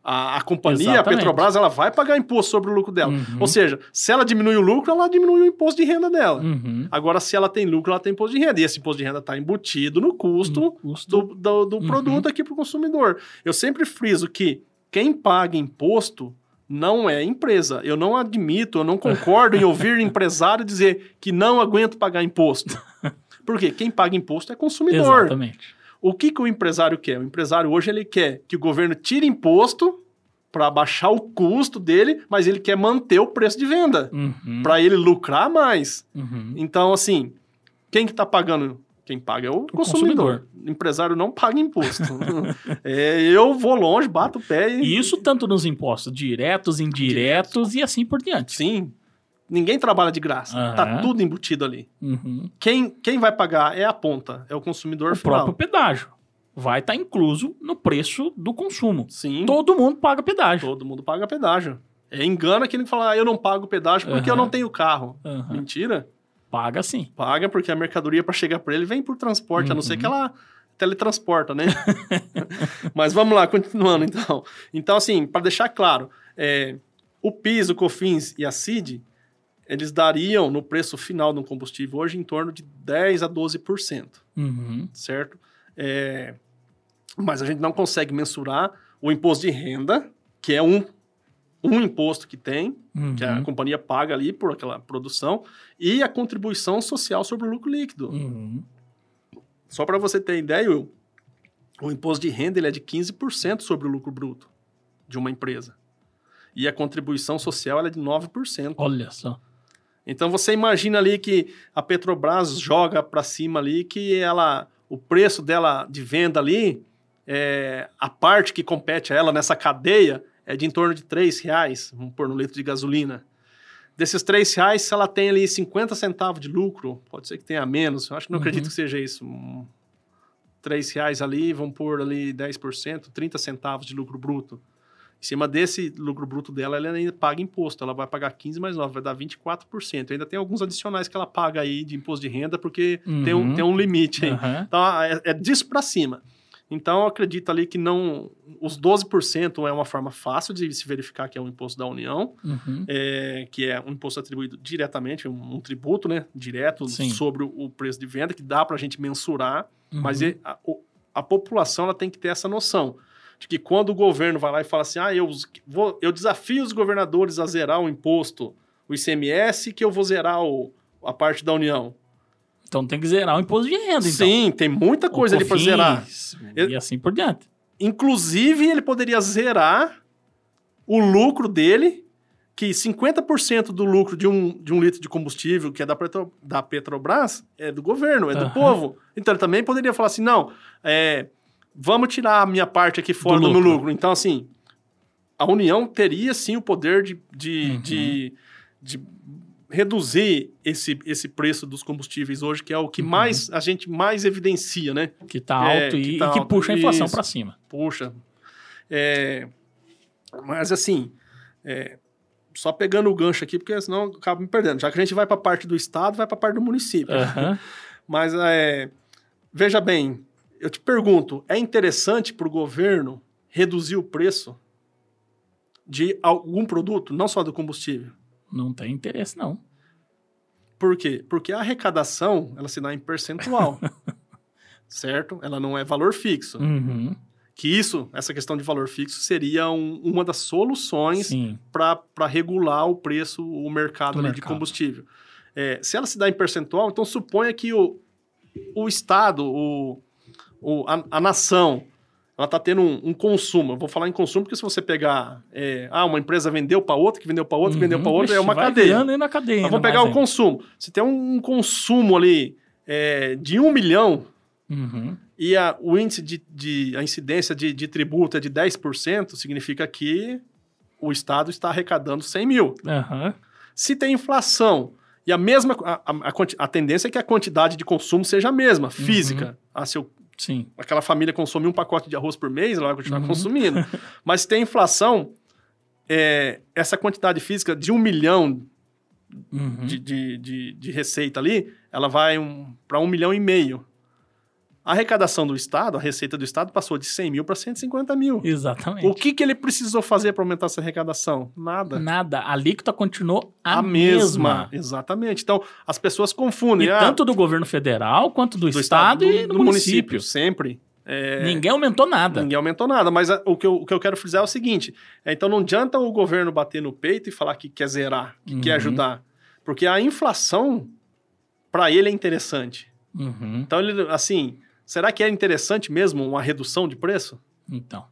C: A, a companhia, a
B: Exatamente.
C: Petrobras, ela vai pagar imposto sobre o lucro dela.
B: Uhum.
C: Ou seja, se ela diminui o lucro, ela diminui o imposto de renda dela.
B: Uhum.
C: Agora, se ela tem lucro, ela tem imposto de renda. E esse imposto de renda está embutido no custo
B: No custo.
C: do, do, do
B: Uhum.
C: produto aqui para o consumidor. Eu sempre friso que quem paga imposto não é empresa. Eu não admito, eu não concordo em ouvir empresário dizer que não aguento pagar imposto. Por quê? Quem paga imposto é consumidor.
B: Exatamente.
C: O que, que o empresário quer? O empresário hoje ele quer que o governo tire imposto para baixar o custo dele, mas ele quer manter o preço de venda
B: Uhum.
C: para ele lucrar mais.
B: Uhum.
C: Então, assim, quem que tá pagando? Quem paga é o, consumidor.
B: consumidor.
C: O empresário não paga imposto. É, eu vou longe, bato o pé. E
B: isso tanto nos impostos diretos, indiretos e assim por diante.
C: Sim, ninguém trabalha de graça.
B: Aham.
C: Tá tudo embutido ali.
B: Uhum.
C: Quem, quem vai pagar é a ponta, é o consumidor
B: O
C: final.
B: próprio pedágio vai estar incluso no preço do consumo.
C: Sim,
B: Todo mundo paga pedágio.
C: todo mundo paga pedágio. É engano aquele que fala, ah, eu não pago pedágio porque eu
B: Aham.
C: não tenho carro. Mentira.
B: Paga sim.
C: Paga porque a mercadoria para chegar para ele vem por transporte, a não ser
B: Uhum.
C: que ela teletransporta, né? Mas vamos lá, continuando então. Então, assim, para deixar claro, é, o PIS, o COFINS e a CID, eles dariam no preço final do combustível hoje em torno de 10 a 12%,
B: Uhum.
C: certo? É, mas a gente não consegue mensurar o imposto de renda, que é um, um imposto que tem, que a
B: Uhum.
C: companhia paga ali por aquela produção, e a contribuição social sobre o lucro líquido.
B: Uhum.
C: Só para você ter ideia, Will, o imposto de renda ele é de 15% sobre o lucro bruto de uma empresa. E a contribuição social é de 9%.
B: Olha só.
C: Então você imagina ali que a Petrobras joga para cima ali que ela, o preço dela de venda ali, é, a parte que compete a ela nessa cadeia é de em torno de três reais, vamos pôr no litro de gasolina. Desses três reais, se ela tem ali 50 centavos de lucro, pode ser que tenha menos, eu acho que não
B: Uhum.
C: acredito que seja isso. Um, três reais ali, vamos pôr ali 10%, 30 centavos de lucro bruto. Em cima desse lucro bruto dela, ela ainda paga imposto. Ela vai pagar 15 mais 9, vai dar 24%. Ainda tem alguns adicionais que ela paga aí de imposto de renda, porque tem, um,
B: Uhum.
C: tem um limite aí.
B: Aham.
C: Então, é, é disso para cima. Então, eu acredito ali que não... Os 12% é uma forma fácil de se verificar que é um imposto da União,
B: Uhum.
C: é, que é um imposto atribuído diretamente, um, um tributo, né? Direto
B: Sim.
C: sobre o, preço de venda, que dá para a gente mensurar.
B: Uhum.
C: Mas e- a, a população ela tem que ter essa noção de que quando o governo vai lá e fala assim, ah, eu, vou, eu desafio os governadores a zerar o imposto, o ICMS, que eu vou zerar o, a parte da União.
B: Então tem que zerar o imposto de renda, então.
C: Sim, tem muita coisa ali para zerar.
B: E assim por diante.
C: Inclusive, ele poderia zerar o lucro dele, que 50% do lucro de um, de um litro de combustível, que é da, Petro, da Petrobras, é do governo, é do
B: Aham.
C: povo. Então, ele também poderia falar assim, não, é, vamos tirar a minha parte aqui fora
B: Do
C: do, meu
B: lucro.
C: lucro. Então, assim, a União teria, sim, o poder de, de,
B: Uhum.
C: de, de reduzir esse, esse preço dos combustíveis hoje, que é o que
B: Uhum.
C: mais a gente mais evidencia, né?
B: Que tá
C: É,
B: alto e
C: que
B: e que,
C: tá alto,
B: puxa a inflação para cima.
C: Puxa. É, mas assim, é, só pegando o gancho aqui, porque senão eu acabo me perdendo. Já que a gente vai para a parte do Estado, vai para a parte do município.
B: Aham.
C: Mas é, veja bem, eu te pergunto, é interessante para o governo reduzir o preço de algum produto, não só do combustível?
B: Não tem interesse, não.
C: Por quê? Porque a arrecadação, ela se dá em percentual. certo? Ela não é valor fixo.
B: Uhum.
C: Que isso, essa questão de valor fixo, seria um- uma das soluções para regular o preço, o mercado,
B: Do
C: ali de
B: mercado.
C: combustível. É, se ela se dá em percentual, então suponha que o, o Estado, o, o- a, a nação, ela está tendo um, um consumo. Eu vou falar em consumo porque se você pegar, é, ah, uma empresa vendeu para outra, que vendeu para outra, que vendeu para
B: Uhum.
C: outra, é uma cadeia.
B: na cadeia.
C: Mas
B: ainda
C: vamos pegar o consumo. Se tem um consumo ali é, de um milhão
B: ainda. Uhum.
C: e a, o índice de, de- a incidência de, de tributo é de 10%, significa que o Estado está arrecadando 100 mil.
B: Aham.
C: Se tem inflação e a mesma a, a, a tendência é que a quantidade de consumo seja a mesma,
B: Uhum.
C: física. Ah, se eu-
B: Sim.
C: aquela família consumir um pacote de arroz por mês, ela vai continuar
B: Uhum.
C: consumindo. Mas se tem inflação, é, essa quantidade física de um milhão
B: Uhum.
C: de, de, de, de receita ali, ela vai um, para um milhão e meio. A arrecadação do Estado, a receita do Estado passou de 100 mil para 150 mil.
B: Exatamente.
C: O que, que ele precisou fazer para aumentar essa arrecadação? Nada.
B: Nada. A alíquota continuou a, mesma.
C: Exatamente. Então, as pessoas confundem.
B: E
C: ah,
B: tanto do governo federal, quanto do, Estado, e do, município.
C: Sempre. É,
B: Ninguém aumentou nada.
C: Ninguém aumentou nada, mas a- o, que eu, o que eu quero frisar é o seguinte: é, então não adianta o governo bater no peito e falar que quer zerar, que
B: Uhum.
C: quer ajudar. Porque a inflação, para ele, é interessante.
B: Uhum.
C: Então, ele, assim, será que é interessante mesmo uma redução de preço?
B: Então.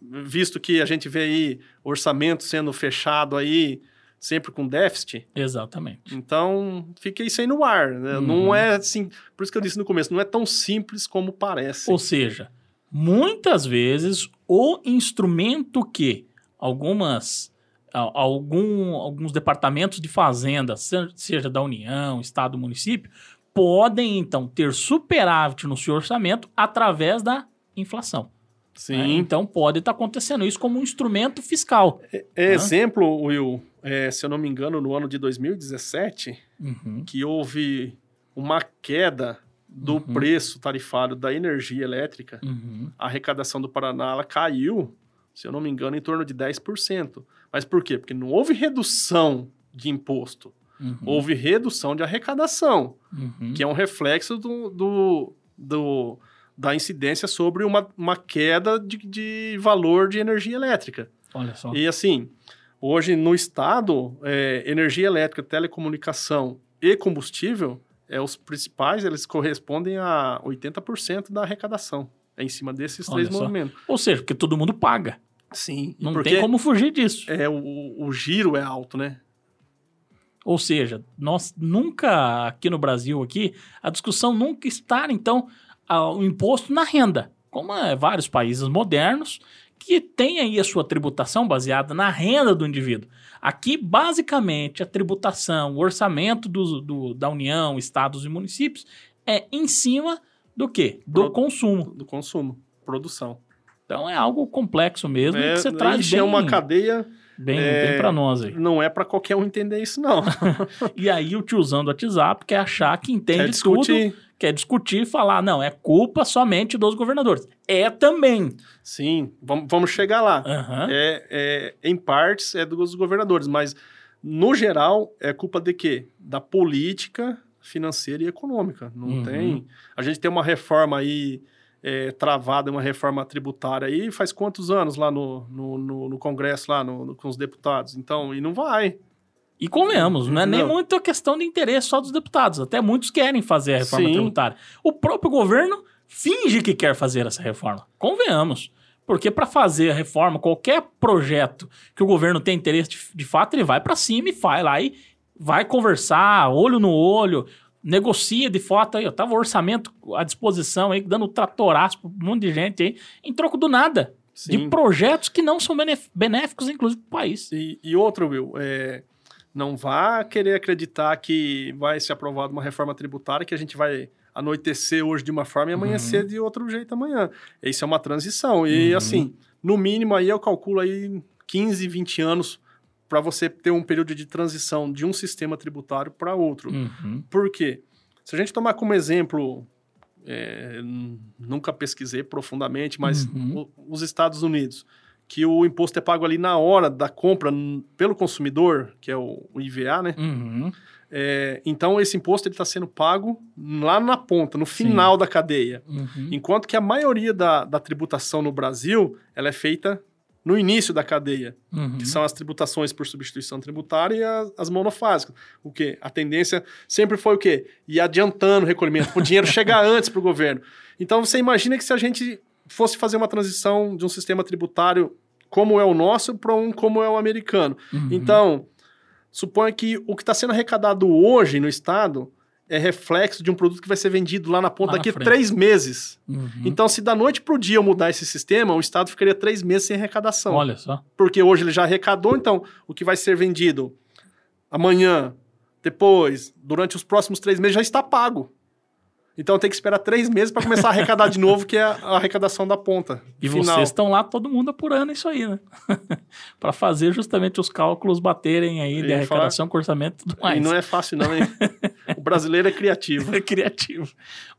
C: Visto que a gente vê aí orçamento sendo fechado aí, sempre com déficit.
B: Exatamente.
C: Então, fica isso aí no ar. né?
B: Uhum.
C: Não é assim. Por isso que eu disse no começo, não é tão simples como parece.
B: Ou seja, muitas vezes o instrumento que algumas algum, alguns departamentos de fazenda, se- seja da União, Estado, município, podem então ter superávit no seu orçamento através da inflação.
C: Sim.
B: né? Então pode estar acontecendo isso como um instrumento fiscal.
C: É exemplo, Will, é, se eu não me engano, no ano de 2017,
B: Uhum.
C: que houve uma queda do
B: Uhum.
C: preço tarifário da energia elétrica.
B: Uhum.
C: A arrecadação do Paraná ela caiu, se eu não me engano, em torno de 10%. Mas por quê? Porque não houve redução de imposto,
B: Uhum.
C: houve redução de arrecadação,
B: Uhum.
C: que é um reflexo do, do- do- da incidência sobre uma, uma queda de, de valor de energia elétrica.
B: Olha só.
C: E assim, hoje no estado, é, energia elétrica, telecomunicação e combustível, é os principais, eles correspondem a 80% da arrecadação. É em cima desses
B: Olha
C: três
B: só.
C: movimentos.
B: Ou seja, porque todo mundo paga.
C: Sim.
B: Não
C: porque
B: tem como fugir disso.
C: é, o, o giro é alto, né?
B: Ou seja, nós nunca, aqui no Brasil, aqui, a discussão nunca está, então, o imposto na renda, como é vários países modernos, que têm aí a sua tributação baseada na renda do indivíduo. Aqui, basicamente, a tributação, o orçamento do, do, da União, estados e municípios é em cima do quê? Do Pro, consumo.
C: Do consumo, produção.
B: Então é algo complexo mesmo
C: é,
B: que você
C: traz bem... é uma cadeia...
B: Bem, é, bem para nós aí.
C: Não é para qualquer um entender isso, não.
B: e aí o tiozão do WhatsApp quer achar que entende quer tudo quer discutir e falar, não, é culpa somente dos governadores. É também.
C: Sim, vamos, vamos chegar lá. Uhum. É, é, em partes é dos governadores, mas no geral é culpa de quê? Da política financeira e econômica. Não uhum. tem. A gente tem uma reforma aí é, travada, uma reforma tributária aí, faz quantos anos lá no, no, no, no Congresso, lá no, com os deputados? Então, e não vai.
B: E convenhamos, não é nem muito questão de interesse só dos deputados. Até muitos querem fazer a reforma Sim. tributária. O próprio governo finge que quer fazer essa reforma. Convenhamos. Porque para fazer a reforma, qualquer projeto que o governo tem interesse de, de fato, ele vai para cima e vai lá e vai conversar, olho no olho, negocia de fato aí. Eu tava o orçamento à disposição aí, dando tratoraço para um monte de gente aí, em troco do nada. Sim. De projetos que não são benéficos, inclusive, para o país.
C: E, e outro, Will, é, não vá querer acreditar que vai ser aprovada uma reforma tributária que a gente vai anoitecer hoje de uma forma e amanhecer uhum. de outro jeito amanhã. Isso é uma transição. E, uhum. assim, no mínimo aí eu calculo aí 15, 20 anos para você ter um período de transição de um sistema tributário para outro. Uhum. Por quê? Se a gente tomar como exemplo, é, nunca pesquisei profundamente, mas uhum. o, os Estados Unidos que o imposto é pago ali na hora da compra pelo consumidor, que é o, o IVA, né? Uhum. É, então, esse imposto está sendo pago lá na ponta, no final Sim. da cadeia. Uhum. Enquanto que a maioria da, da tributação no Brasil, ela é feita no início da cadeia, uhum. que são as tributações por substituição tributária e as, as monofásicas. O quê? A tendência sempre foi o quê? Ir adiantando o recolhimento, o dinheiro chegar antes para o governo. Então, você imagina que se a gente fosse fazer uma transição de um sistema tributário como é o nosso para um como é o americano. Uhum. Então, suponha que o que está sendo arrecadado hoje no Estado é reflexo de um produto que vai ser vendido lá na ponta lá daqui a três meses. Uhum. Então, se da noite para o dia eu mudar esse sistema, o Estado ficaria três meses sem arrecadação.
B: Olha só.
C: Porque hoje ele já arrecadou, então o que vai ser vendido amanhã, depois, durante os próximos três meses já está pago. Então tem que esperar três meses para começar a arrecadar de novo, que é a arrecadação da ponta.
B: E final. vocês estão lá todo mundo apurando isso aí, né? para fazer justamente os cálculos baterem aí de arrecadação falar... com orçamento e tudo mais.
C: E não é fácil não, hein? brasileiro é criativo.
B: é criativo.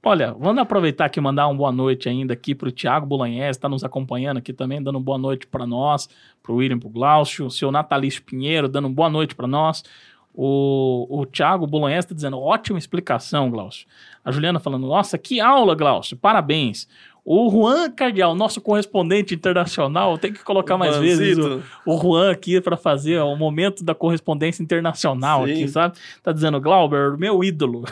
B: Olha, vamos aproveitar aqui e mandar uma boa noite ainda aqui para o Tiago Bolanhese, está nos acompanhando aqui também, dando boa noite para nós, para o William, para o Glaucio, o seu Natalício Pinheiro, dando boa noite para nós. O, o Thiago Bolonhesa está dizendo, ótima explicação, Glaucio. A Juliana falando, nossa, que aula, Glaucio, parabéns. O Juan Cardial, nosso correspondente internacional, tem que colocar o mais Banzito. vezes o, o Juan aqui para fazer o momento da correspondência internacional Sim. aqui, sabe? Tá dizendo, Glauber, meu ídolo.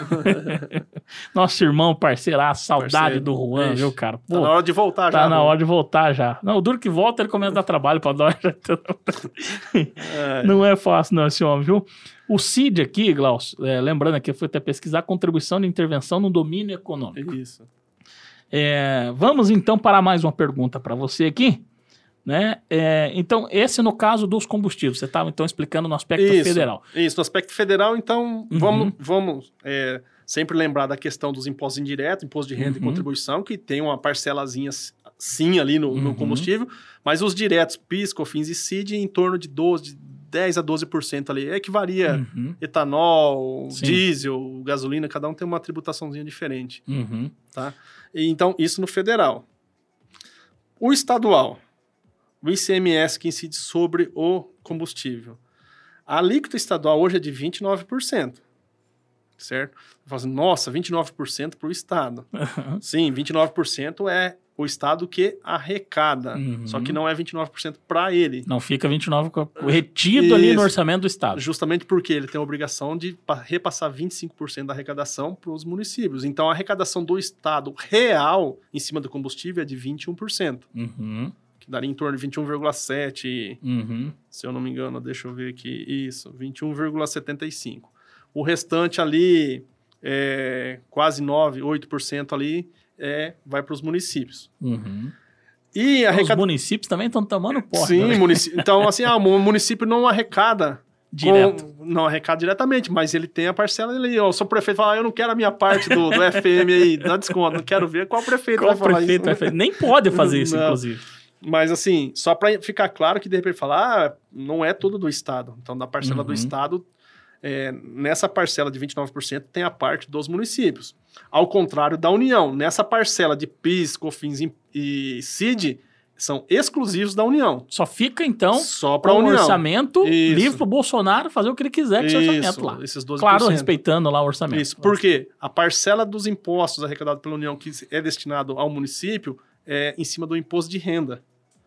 B: Nosso irmão, parceiraço, saudade Parceiro. do Juan, viu, cara?
C: Pô, tá na hora de voltar
B: tá
C: já.
B: Tá na hora de voltar já. Não, o duro que volta, ele começa a dar trabalho para nós. é. Não é fácil não esse homem, viu? O CID aqui, Glaucio, é, lembrando aqui, eu fui até pesquisar contribuição de intervenção no domínio econômico.
C: Isso.
B: É, vamos então para mais uma pergunta para você aqui. Né? É, então, esse no caso dos combustíveis, você estava então explicando no aspecto
C: isso,
B: federal.
C: Isso, no aspecto federal, então, uhum. vamos, vamos é, sempre lembrar da questão dos impostos indiretos, imposto de renda uhum. e contribuição, que tem uma parcelazinha sim ali no, uhum. no combustível, mas os diretos, PIS, COFINS e CID, em torno de 12, 10 a 12% ali. É que varia uhum. etanol, Sim. diesel, gasolina, cada um tem uma tributaçãozinha diferente. Uhum. Tá? Então, isso no federal. O estadual, o ICMS que incide sobre o combustível. A alíquota estadual hoje é de 29%. Certo? Assim, Nossa, 29% para o Estado. Sim, 29% é o Estado que arrecada. Uhum. Só que não é 29% para ele.
B: Não fica 29% retido Isso. ali no orçamento do Estado.
C: Justamente porque ele tem a obrigação de repassar 25% da arrecadação para os municípios. Então, a arrecadação do Estado real em cima do combustível é de 21%. Uhum. que daria em torno de 21,7,
B: Uhum.
C: se eu não me engano, deixa eu ver aqui, isso, 21,75. O restante ali, é, quase 9, 8% ali, é, vai para os municípios.
B: Uhum.
C: E a
B: Os
C: arrecada...
B: municípios também estão tomando porta.
C: Sim,
B: né?
C: munici... então assim, ah, o município não arrecada
B: Direto.
C: com- não arrecada diretamente, mas ele tem a parcela ali. Ó, o seu prefeito fala, ah, eu não quero a minha parte do, do FM aí, dá desconto, não quero ver qual prefeito
B: Qual
C: vai falar
B: prefeito
C: isso.
B: vai fazer? Nem pode fazer isso,
C: Não.
B: inclusive.
C: Mas assim, só para ficar claro que de repente falar, ah, não é tudo do Estado. Então, da parcela do
B: Uhum.
C: Estado, é, nessa parcela de 29% tem a parte dos municípios. Ao contrário da União, nessa parcela de PIS, COFINS e- CID, são exclusivos da União.
B: Só fica, então,
C: Só para
B: o
C: União.
B: orçamento
C: Isso.
B: livre pro Bolsonaro fazer o que ele quiser com esse orçamento lá.
C: esses 12%.
B: Claro, respeitando lá o orçamento.
C: Isso, porque a parcela dos impostos arrecadados pela União que é destinado ao município é em cima do imposto de renda.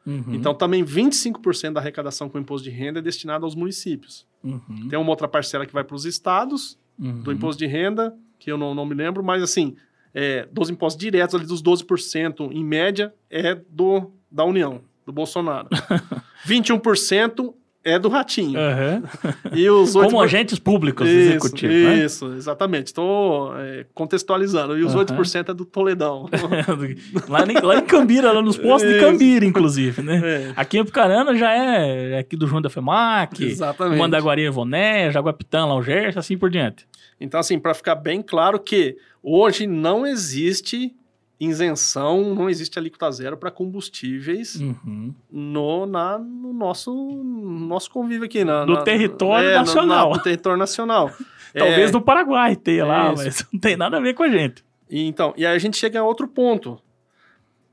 B: Uhum,
C: Então, também 25% da arrecadação com imposto de renda é destinado aos municípios.
B: uhum,
C: Tem uma outra parcela que vai para os estados,
B: uhum.
C: do imposto de renda, que eu não, não me lembro, mas assim, é, dos impostos diretos, ali dos 12%, em média, é do da União, do Bolsonaro. 21% é do Ratinho.
B: Aham.
C: E os 8%...
B: Como agentes públicos
C: Isso,
B: executivos, né?
C: Isso, exatamente. Estou é, contextualizando. E os
B: Aham.
C: 8% é do Toledão.
B: lá, em, lá em Cambira, lá nos postos de
C: Isso.
B: Cambira, inclusive, né?
C: É,
B: Aqui em Apucarana já é, é aqui do João da FEMAC,
C: exatamente.
B: Mandaguari Evoné, Jaguapitã, Laugers, assim por diante.
C: Então, assim, para ficar bem claro que hoje não existe isenção, não existe alíquota zero para combustíveis
B: Uhum.
C: no, na, no nosso, no nosso convívio aqui. Na,
B: No
C: na-
B: território
C: é, no-
B: nacional.
C: na- no território nacional.
B: Talvez
C: É,
B: no Paraguai tenha lá,
C: Isso.
B: mas não tem nada a ver com a gente.
C: E então, e aí a gente chega a outro ponto.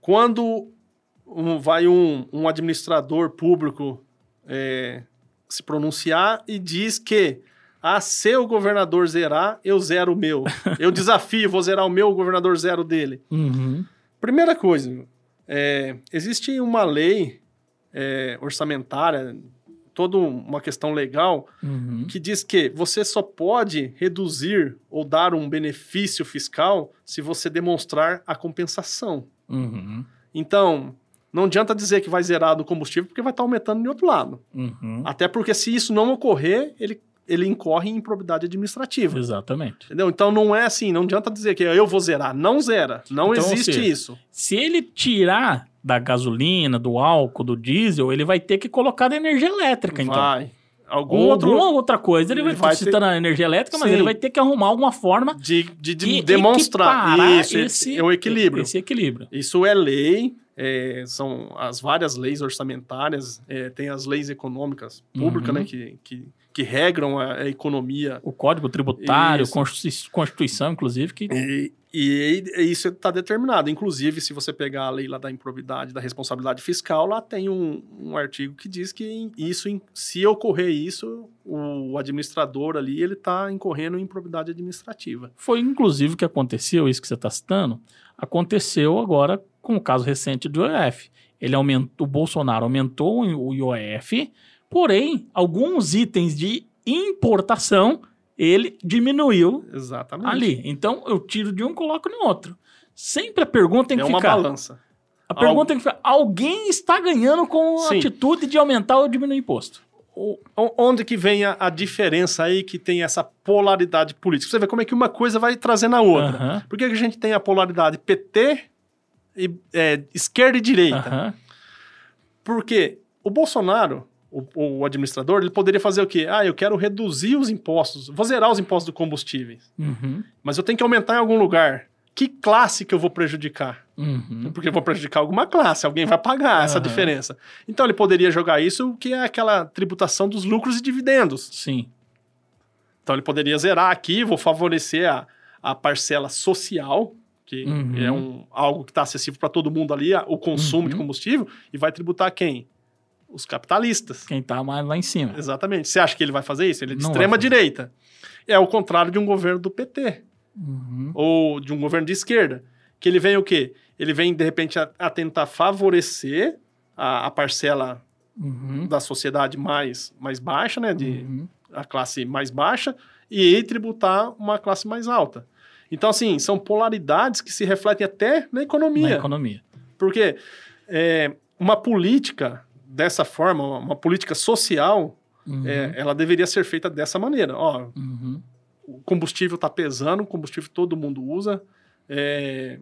C: Quando um- vai um, um administrador público é, se pronunciar e diz que ah, se o governador zerar, eu zero o meu. Eu desafio, vou zerar o meu, o governador zero dele.
B: Uhum.
C: Primeira coisa, é, existe uma lei é, orçamentária, toda uma questão legal,
B: Uhum.
C: que diz que você só pode reduzir ou dar um benefício fiscal se você demonstrar a compensação.
B: Uhum.
C: Então, não adianta dizer que vai zerar do combustível, porque vai estar aumentando de outro lado.
B: Uhum.
C: Até porque se isso não ocorrer, ele, ele incorre em improbidade administrativa.
B: Exatamente.
C: Entendeu? Então não é assim, não adianta dizer que eu vou zerar. Não zera. Não
B: Então,
C: existe
B: seja,
C: isso.
B: Se ele tirar da gasolina, do álcool, do diesel, ele vai ter que colocar da energia elétrica, então.
C: Vai. Algum
B: Ou
C: outro
B: alguma outra coisa, ele vai,
C: vai
B: citando a energia elétrica, mas
C: Sim.
B: ele vai ter que arrumar alguma forma
C: de, de, de
B: de
C: demonstrar. Isso,
B: esse,
C: é o equilíbrio.
B: Esse equilíbrio.
C: Isso é lei, é, são as várias leis orçamentárias, é, tem as leis econômicas públicas,
B: Uhum.
C: né, que, que, que regram a, a economia.
B: O Código Tributário,
C: Isso.
B: Constitu- Constituição, inclusive, que
C: E, e, e isso está determinado. Inclusive, se você pegar a lei lá da improbidade, da responsabilidade fiscal, lá tem um, um artigo que diz que isso, se ocorrer isso, o administrador ali, ele está incorrendo em improbidade administrativa.
B: foi inclusive o que aconteceu, isso que você está citando, aconteceu agora com o caso recente do IOF. Ele aumentou, o Bolsonaro aumentou o IOF, porém, alguns itens de importação ele diminuiu
C: Exatamente.
B: ali. Então, eu tiro de um e coloco no outro. Sempre a pergunta tem
C: é
B: que
C: uma
B: ficar.
C: balança.
B: A pergunta tem que ficar: alguém está ganhando com a
C: Sim.
B: atitude de aumentar ou diminuir imposto?
C: O- Onde que vem a, a diferença aí que tem essa polaridade política? Você vê como é que uma coisa vai trazendo a outra.
B: Aham,
C: Por que, que a gente tem a polaridade PT, e, é, esquerda e direita?
B: aham.
C: Porque o Bolsonaro, o, o administrador, ele poderia fazer o quê? Ah, eu quero reduzir os impostos, vou zerar os impostos do combustíveis,
B: Uhum,
C: mas eu tenho que aumentar em algum lugar. Que classe que eu vou prejudicar?
B: uhum.
C: Porque eu vou prejudicar alguma classe, alguém vai pagar essa
B: Aham.
C: diferença. Então ele poderia jogar isso, que é aquela tributação dos lucros e dividendos.
B: Sim.
C: Então ele poderia zerar aqui, vou favorecer a, a parcela social, que
B: Uhum.
C: é um, algo que está acessível para todo mundo ali, o consumo de
B: Uhum.
C: combustível, e vai tributar quem? Os capitalistas.
B: Quem tá mais lá em cima.
C: Exatamente. Você acha que ele vai fazer isso? Ele é de
B: Não vai
C: extrema
B: fazer.
C: direita. É o contrário de um governo do PT,
B: Uhum.
C: ou de um governo de esquerda, que ele vem o quê? Ele vem, de repente, a, a tentar favorecer a, a parcela
B: Uhum.
C: da sociedade mais, mais baixa, né? De,
B: Uhum.
C: a classe mais baixa e tributar uma classe mais alta. Então, assim, são polaridades que se refletem até na economia.
B: Na economia.
C: Porque é, uma política dessa forma, uma política social,
B: Uhum.
C: é, ela deveria ser feita dessa maneira. Ó,
B: Uhum.
C: o combustível está pesando, o combustível todo mundo usa, é,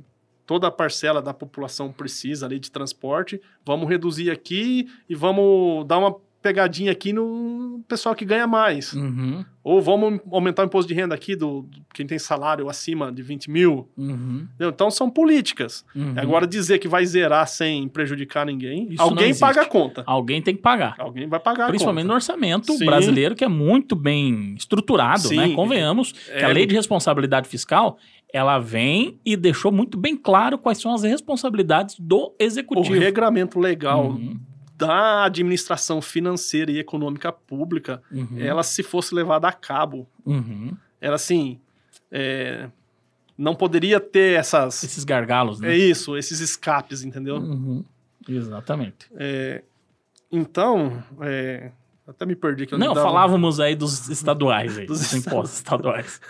C: toda a parcela da população precisa ali de transporte, vamos reduzir aqui e vamos dar uma pegadinha aqui no pessoal que ganha mais.
B: Uhum.
C: Ou vamos aumentar o imposto de renda aqui do, do quem tem salário acima de 20 mil.
B: Uhum.
C: Então são políticas.
B: Uhum.
C: Agora dizer que vai zerar sem prejudicar ninguém,
B: Isso
C: alguém paga a conta.
B: Alguém tem que pagar.
C: Alguém vai pagar
B: Principalmente no orçamento
C: Sim.
B: brasileiro, que é muito bem estruturado,
C: Sim.
B: né? Convenhamos que a
C: É.
B: lei de responsabilidade fiscal, ela vem e deixou muito bem claro quais são as responsabilidades do
C: O
B: executivo.
C: regramento legal
B: Uhum,
C: da administração financeira e econômica pública,
B: uhum,
C: ela se fosse levada a cabo,
B: uhum.
C: ela assim, é, não poderia ter essas,
B: Esses gargalos, né?
C: é isso, esses escapes, entendeu?
B: Uhum. Exatamente.
C: É, então, é, até me perdi onde
B: Não,
C: tava.
B: falávamos aí dos estaduais, aí,
C: Dos
B: dos, impostos estaduais.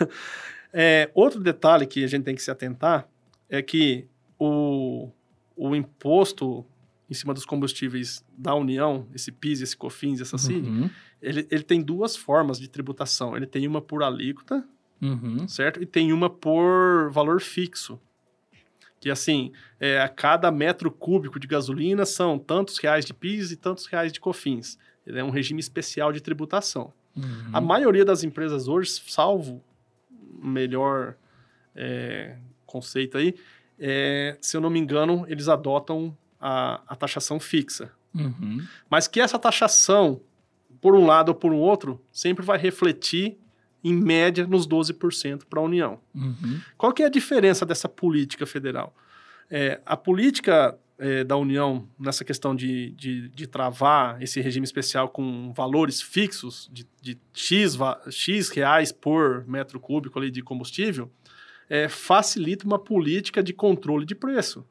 C: É, outro detalhe que a gente tem que se atentar é que o, o imposto em cima dos combustíveis da União, esse PIS, esse COFINS, essa CID,
B: Uhum,
C: ele, ele tem duas formas de tributação. Ele tem uma por alíquota,
B: uhum,
C: certo? E tem uma por valor fixo. Que assim, é, a cada metro cúbico de gasolina são tantos reais de PIS e tantos reais de COFINS. Ele é um regime especial de tributação.
B: uhum.
C: A maioria das empresas hoje, salvo o melhor é, conceito aí, é, se eu não me engano, eles adotam a, a taxação fixa.
B: Uhum.
C: Mas que essa taxação, por um lado ou por um outro, sempre vai refletir, em média, nos 12% para a União.
B: Uhum.
C: Qual que é a diferença dessa política federal? É, a política é, da União, nessa questão de, de, de travar esse regime especial com valores fixos de, de X, X reais por metro cúbico ali de combustível, é, facilita uma política de controle de preço.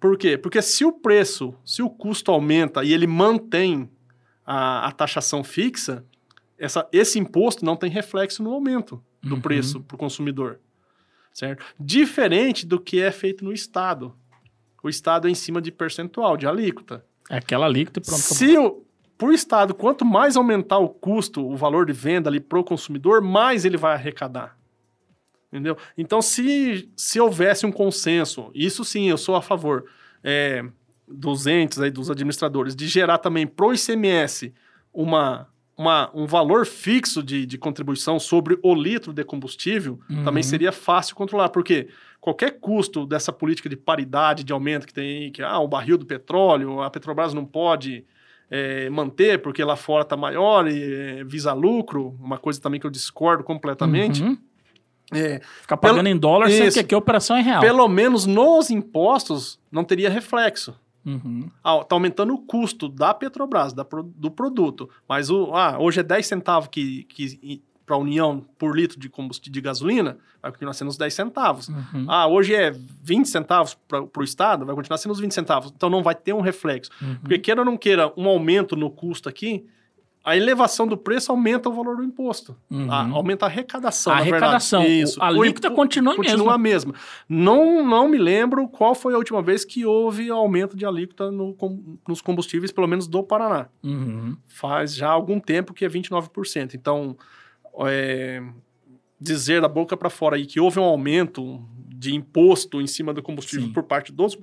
C: Por quê? Porque se o preço, se o custo aumenta e ele mantém a, a taxação fixa, essa, esse imposto não tem reflexo no aumento do
B: Uhum.
C: preço para o consumidor. Certo? Diferente do que é feito no Estado. O Estado é em cima de percentual, de alíquota.
B: É aquela alíquota e pronto.
C: Se o, pro Estado, quanto mais aumentar o custo, o valor de venda ali pro consumidor, mais ele vai arrecadar. Entendeu? Então, se, se houvesse um consenso, isso sim, eu sou a favor é, dos entes aí, dos administradores, de gerar também pro ICMS uma, uma, um valor fixo de, de contribuição sobre o litro de combustível,
B: Uhum.
C: também seria fácil controlar, porque qualquer custo dessa política de paridade, de aumento que tem aí, que ah, o barril do petróleo, a Petrobras não pode é, manter porque lá fora está maior e é, visa lucro, uma coisa também que eu discordo completamente.
B: Uhum.
C: É,
B: Ficar pagando em dólar, sendo
C: Isso.
B: que aqui a operação é real.
C: pelo menos nos impostos não teria reflexo.
B: Uhum.
C: Ah, tá aumentando o custo da Petrobras, da do produto. Mas o, ah, hoje é 10 centavos que, que para a União por litro de combustível de gasolina, vai continuar sendo os 10 centavos.
B: Uhum.
C: Ah, hoje é 20 centavos para o Estado, vai continuar sendo os 20 centavos. Então não vai ter um reflexo.
B: Uhum.
C: Porque queira ou não queira um aumento no custo aqui, a elevação do preço aumenta o valor do imposto.
B: Uhum.
C: Ah, aumenta a arrecadação,
B: A
C: na verdade.
B: arrecadação.
C: Isso.
B: A alíquota continua a
C: continua a mesma. Não, não me lembro qual foi a última vez que houve aumento de alíquota no com- nos combustíveis, pelo menos do Paraná.
B: Uhum.
C: Faz já algum tempo que é 29%. Então, é, dizer da boca para fora aí que houve um aumento de imposto em cima do combustível
B: Sim.
C: por parte dos,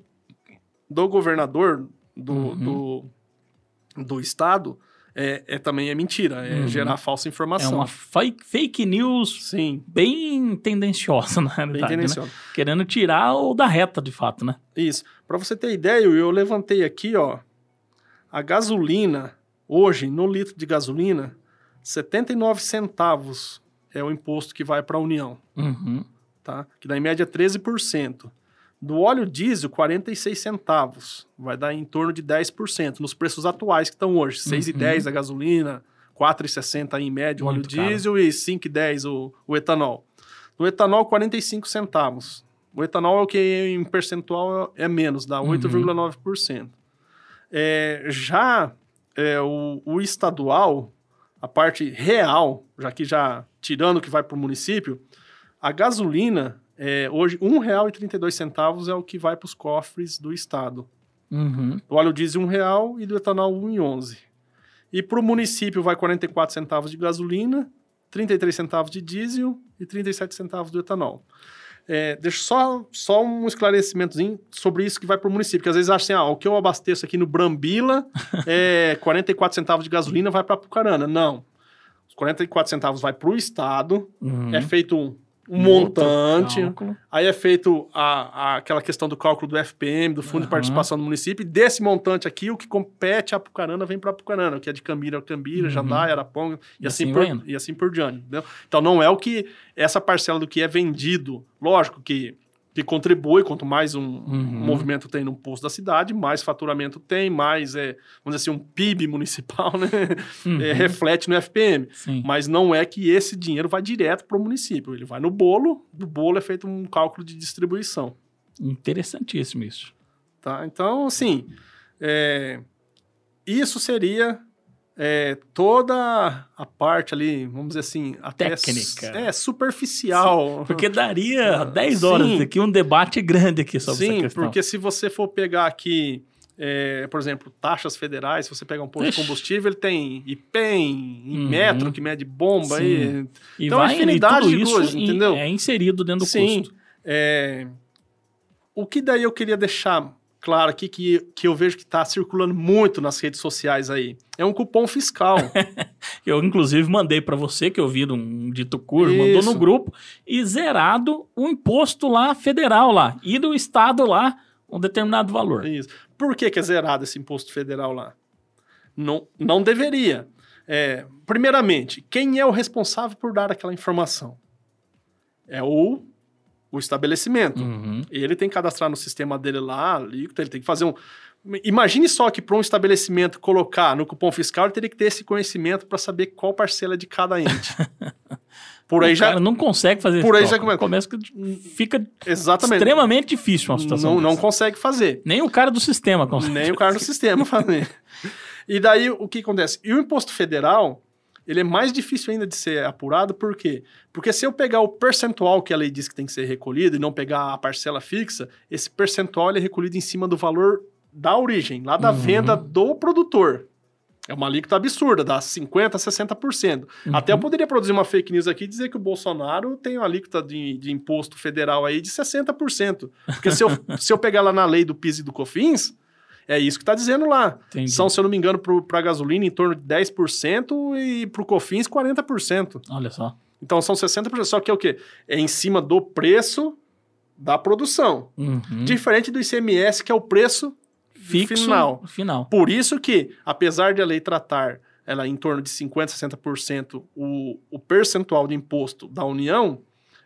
C: do governador do,
B: Uhum.
C: do, do estado é, é também é mentira, é
B: Uhum.
C: gerar falsa
B: É
C: informação.
B: uma fake, fake news
C: Sim,
B: bem tendenciosa, na
C: bem
B: realidade, né?
C: tendenciosa.
B: Querendo tirar o da reta, de fato, né?
C: Isso. Para você ter ideia, eu, eu levantei aqui, ó, a gasolina, hoje, no litro de gasolina, 79 centavos é o imposto que vai para a União,
B: Uhum.
C: tá? Que dá em média 13%. Do óleo diesel, 46 centavos, vai dar em torno de 10%, nos preços atuais que estão hoje, 6,10 a gasolina, 4,60 aí em média o óleo
B: Muito caro.
C: diesel e 5,10 o, o etanol. No etanol, 45 centavos. O etanol é o que em percentual é menos, dá
B: Uhum.
C: 8,9%. É, já é, o, o estadual, a parte real, já que já tirando o que vai para o município, a gasolina, é, hoje, R$ 1,32 é o que vai para os cofres do estado.
B: Uhum.
C: Do óleo diesel, um real e do etanol, 1,11. E para o município vai 44 centavos de gasolina, 33 centavos de diesel e 37 centavos do etanol. É, deixa só, só um esclarecimentozinho sobre isso que vai para o município, que às vezes acham assim, ah, o que eu abasteço aqui no Brambila é 44 centavos de gasolina vai para Apucarana. Não. Os 44 centavos vai para o estado,
B: Uhum.
C: é feito um, um montante,
B: cálculo.
C: aí é feito a, a- aquela questão do cálculo do FPM, do Fundo de
B: Aham.
C: Participação do Município, e desse montante aqui, o que compete a Apucarana vem para Apucarana, o que é de Cambira, Cambira,
B: Uhum.
C: Jandaia, Araponga, e,
B: E
C: assim,
B: assim
C: por, e assim por diante. Entendeu? Então não é o que essa parcela do que é vendido, lógico que, que contribui, quanto mais um,
B: Uhum.
C: um movimento tem no posto da cidade, mais faturamento tem, mais, é, vamos dizer assim, um PIB municipal, né?
B: Uhum.
C: É, reflete no FPM.
B: Sim.
C: Mas não é que esse dinheiro vai direto para o município. Ele vai no bolo, do bolo é feito um cálculo de distribuição.
B: Interessantíssimo isso.
C: Tá? Então, assim, é, isso seria é, toda a parte ali, vamos dizer assim, até
B: Técnica.
C: É, superficial.
B: Porque daria 10 horas
C: Sim.
B: aqui, um debate grande aqui sobre essa
C: Sim,
B: questão.
C: porque se você for pegar aqui, é, por exemplo, taxas federais, se você pegar um posto de combustível, ele tem IPEM,
B: Uhum.
C: metro, que mede bomba,
B: Sim.
C: aí,
B: E
C: então,
B: vai
C: infinidade
B: tudo
C: de coisas, entendeu?
B: é inserido dentro do
C: Sim.
B: custo.
C: É, o que daí eu queria deixar claro aqui, que, que eu vejo que está circulando muito nas redes sociais aí, é um cupom fiscal.
B: Eu, inclusive, mandei para você, que eu vi num dito curso, mandou no grupo, e zerado o imposto lá federal lá, e do estado lá, um determinado valor.
C: Isso. Por que, que é zerado esse imposto federal lá? Não, não deveria. É, primeiramente, quem é o responsável por dar aquela informação? É o, o estabelecimento.
B: Uhum.
C: Ele tem que cadastrar no sistema dele lá, alíquota, ele tem que fazer um. Imagine só que para um estabelecimento colocar no cupom fiscal, ele teria que ter esse conhecimento para saber qual parcela de cada ente. Por aí
B: o
C: já.
B: cara não consegue fazer
C: Por aí já começa.
B: Começa que fica
C: Exatamente.
B: extremamente difícil uma situação
C: Não, não
B: dessa.
C: consegue fazer.
B: Nem o cara do sistema consegue.
C: Nem o cara no sistema fazer. E daí o que acontece? E o imposto federal, ele é mais difícil ainda de ser apurado, por quê? Porque se eu pegar o percentual que a lei diz que tem que ser recolhido e não pegar a parcela fixa, esse percentual é recolhido em cima do valor da origem, lá da
B: Uhum.
C: venda do produtor. É uma alíquota absurda, dá 50%, 60%.
B: Uhum.
C: Até eu poderia produzir uma fake news aqui e dizer que o Bolsonaro tem uma alíquota de, de imposto federal aí de 60%. Porque se eu, se eu pegar lá na lei do PIS e do COFINS, é isso que está dizendo lá.
B: Entendi.
C: São, se eu não me engano, para a gasolina em torno de 10% e para o COFINS 40%.
B: Olha só.
C: Então são 60%. Só que é o quê? É em cima do preço da produção.
B: Uhum.
C: Diferente do ICMS, que é o preço
B: Fixo
C: final.
B: final.
C: Por isso que, apesar de a lei tratar ela em torno de 50%, 60% o, o percentual de imposto da União,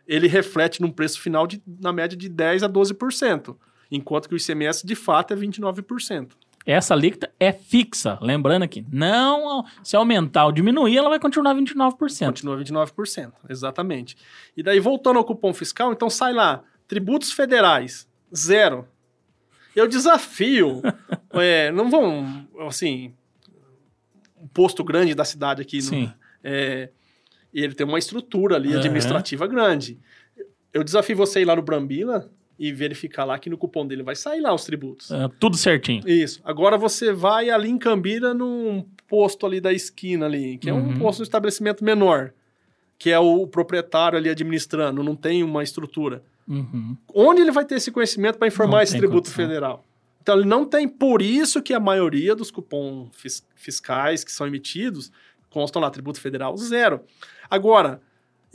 C: ele reflete num preço final de, na média de 10% a 12%, enquanto que o ICMS de fato é 29%.
B: Essa alíquota é fixa. Lembrando aqui, não se aumentar ou diminuir, ela vai continuar 29%.
C: Continua 29%, exatamente. E daí, voltando ao cupom fiscal, então sai lá, tributos federais, zero. Eu desafio, é, não vão, assim, um posto grande da cidade aqui, no-
B: Sim.
C: é, e ele tem uma estrutura ali administrativa grande. Eu desafio você ir lá no Brambila e verificar lá que no cupom dele vai sair lá os tributos.
B: É, tudo certinho.
C: Isso. Agora você vai ali em Cambira num posto ali da esquina ali, que é um
B: Uhum.
C: posto de estabelecimento menor, que é o proprietário ali administrando, não tem uma estrutura.
B: Uhum.
C: Onde ele vai ter esse conhecimento para informar
B: Não
C: esse tributo
B: condição.
C: federal? Então ele não tem, por isso que a maioria dos cupons fis- fiscais que são emitidos constam lá tributo federal zero. Agora,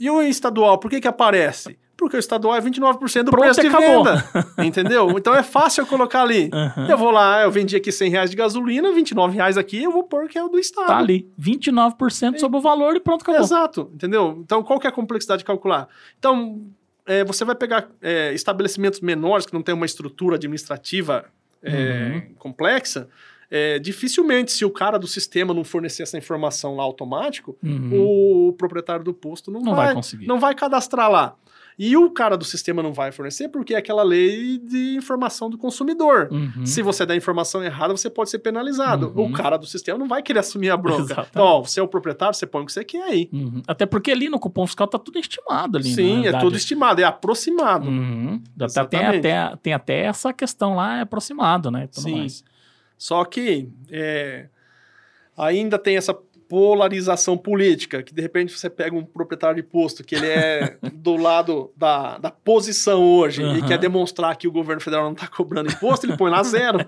C: e o estadual, por que que aparece? Porque o estadual é 29% do
B: Pronto,
C: preço de
B: acabou.
C: venda. Entendeu? Então é fácil eu colocar ali.
B: Aham.
C: Eu vou lá, eu vendi aqui 100 reais de gasolina, 29 reais aqui, eu vou pôr que é o do Estado.
B: Tá ali. 29% sobre o valor e pronto, acabou.
C: Exato, entendeu? Então, qual que é a complexidade de calcular? Então, é, você vai pegar é, estabelecimentos menores que não tem uma estrutura administrativa é,
B: Uhum.
C: complexa, é, dificilmente, se o cara do sistema não fornecer essa informação lá automático,
B: Uhum.
C: o proprietário do posto não,
B: Não vai conseguir.
C: não vai cadastrar lá. E o cara do sistema não vai fornecer porque é aquela lei de informação do consumidor.
B: Uhum.
C: Se você der informação errada, você pode ser penalizado.
B: Uhum.
C: O cara do sistema não vai querer assumir a bronca.
B: Exatamente.
C: Então, ó, você é o proprietário, você põe o que você quer aí.
B: Uhum. Até porque ali no cupom fiscal tá tudo estimado ali.
C: Sim, é
B: verdade.
C: tudo estimado, é aproximado.
B: Uhum. Até- Tem, até, tem até essa questão lá, é aproximado, né?
C: Sim.
B: mais.
C: Só que é, ainda tem essa polarização política, que de repente você pega um proprietário de posto que ele é do lado da, da posição hoje e
B: Aham.
C: quer demonstrar que o governo federal não está cobrando imposto, ele põe lá zero,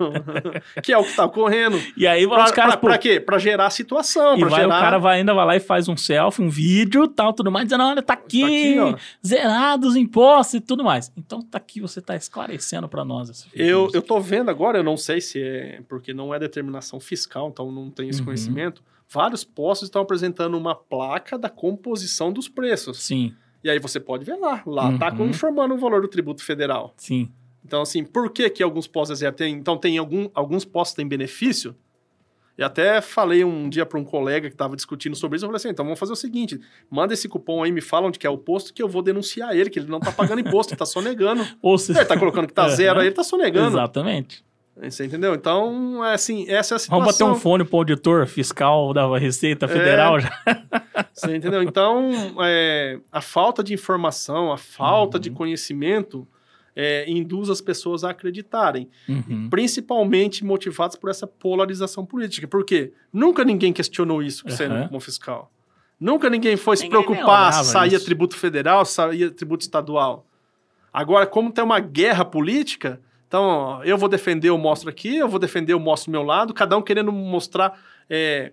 C: que é o que está ocorrendo.
B: E aí
C: Pra,
B: os caras,
C: pra quê? Pra gerar situação,
B: E vai,
C: gerar...
B: o cara vai, ainda vai lá e faz um selfie, um vídeo tal, tudo mais, dizendo, olha, tá aqui,
C: Tá aqui,
B: zerados os impostos e tudo mais. Então tá aqui, você tá esclarecendo pra nós.
C: Eu, eu tô vendo agora, eu não sei se é porque não é determinação fiscal, então não tem esse
B: Uhum.
C: conhecimento. Vários postos estão apresentando uma placa da composição dos preços.
B: Sim,
C: E aí você pode ver lá. Lá tá
B: Uhum.
C: informando o valor do tributo federal.
B: sim.
C: Então, assim, por que, que alguns postos tem? Então, tem algum, alguns postos têm benefício. E até falei um dia para um colega que estava discutindo sobre isso. Eu falei assim: então vamos fazer o seguinte: manda esse cupom aí, me fala onde que é o posto, que eu vou denunciar ele, que ele não tá pagando imposto, ele tá só negando.
B: Ou se...
C: Ele tá colocando que tá
B: Uhum.
C: zero aí, ele tá só negando.
B: Exatamente.
C: Você entendeu? Então, é assim, essa é a situação.
B: Vamos bater um fone pro auditor fiscal da Receita Federal já.
C: Você entendeu? Então, é, a falta de informação, a falta
B: Uhum.
C: de conhecimento é, induz as pessoas a acreditarem,
B: Uhum.
C: principalmente motivados por essa polarização política. Por quê? Nunca ninguém questionou isso sendo como fiscal. Nunca ninguém foi se
B: Ninguém
C: preocupar
B: nem
C: se saía tributo federal, se saía tributo estadual. Agora, como tem uma guerra política, então eu vou defender, eu mostro aqui, eu vou defender, eu mostro o meu lado, cada um querendo mostrar, é,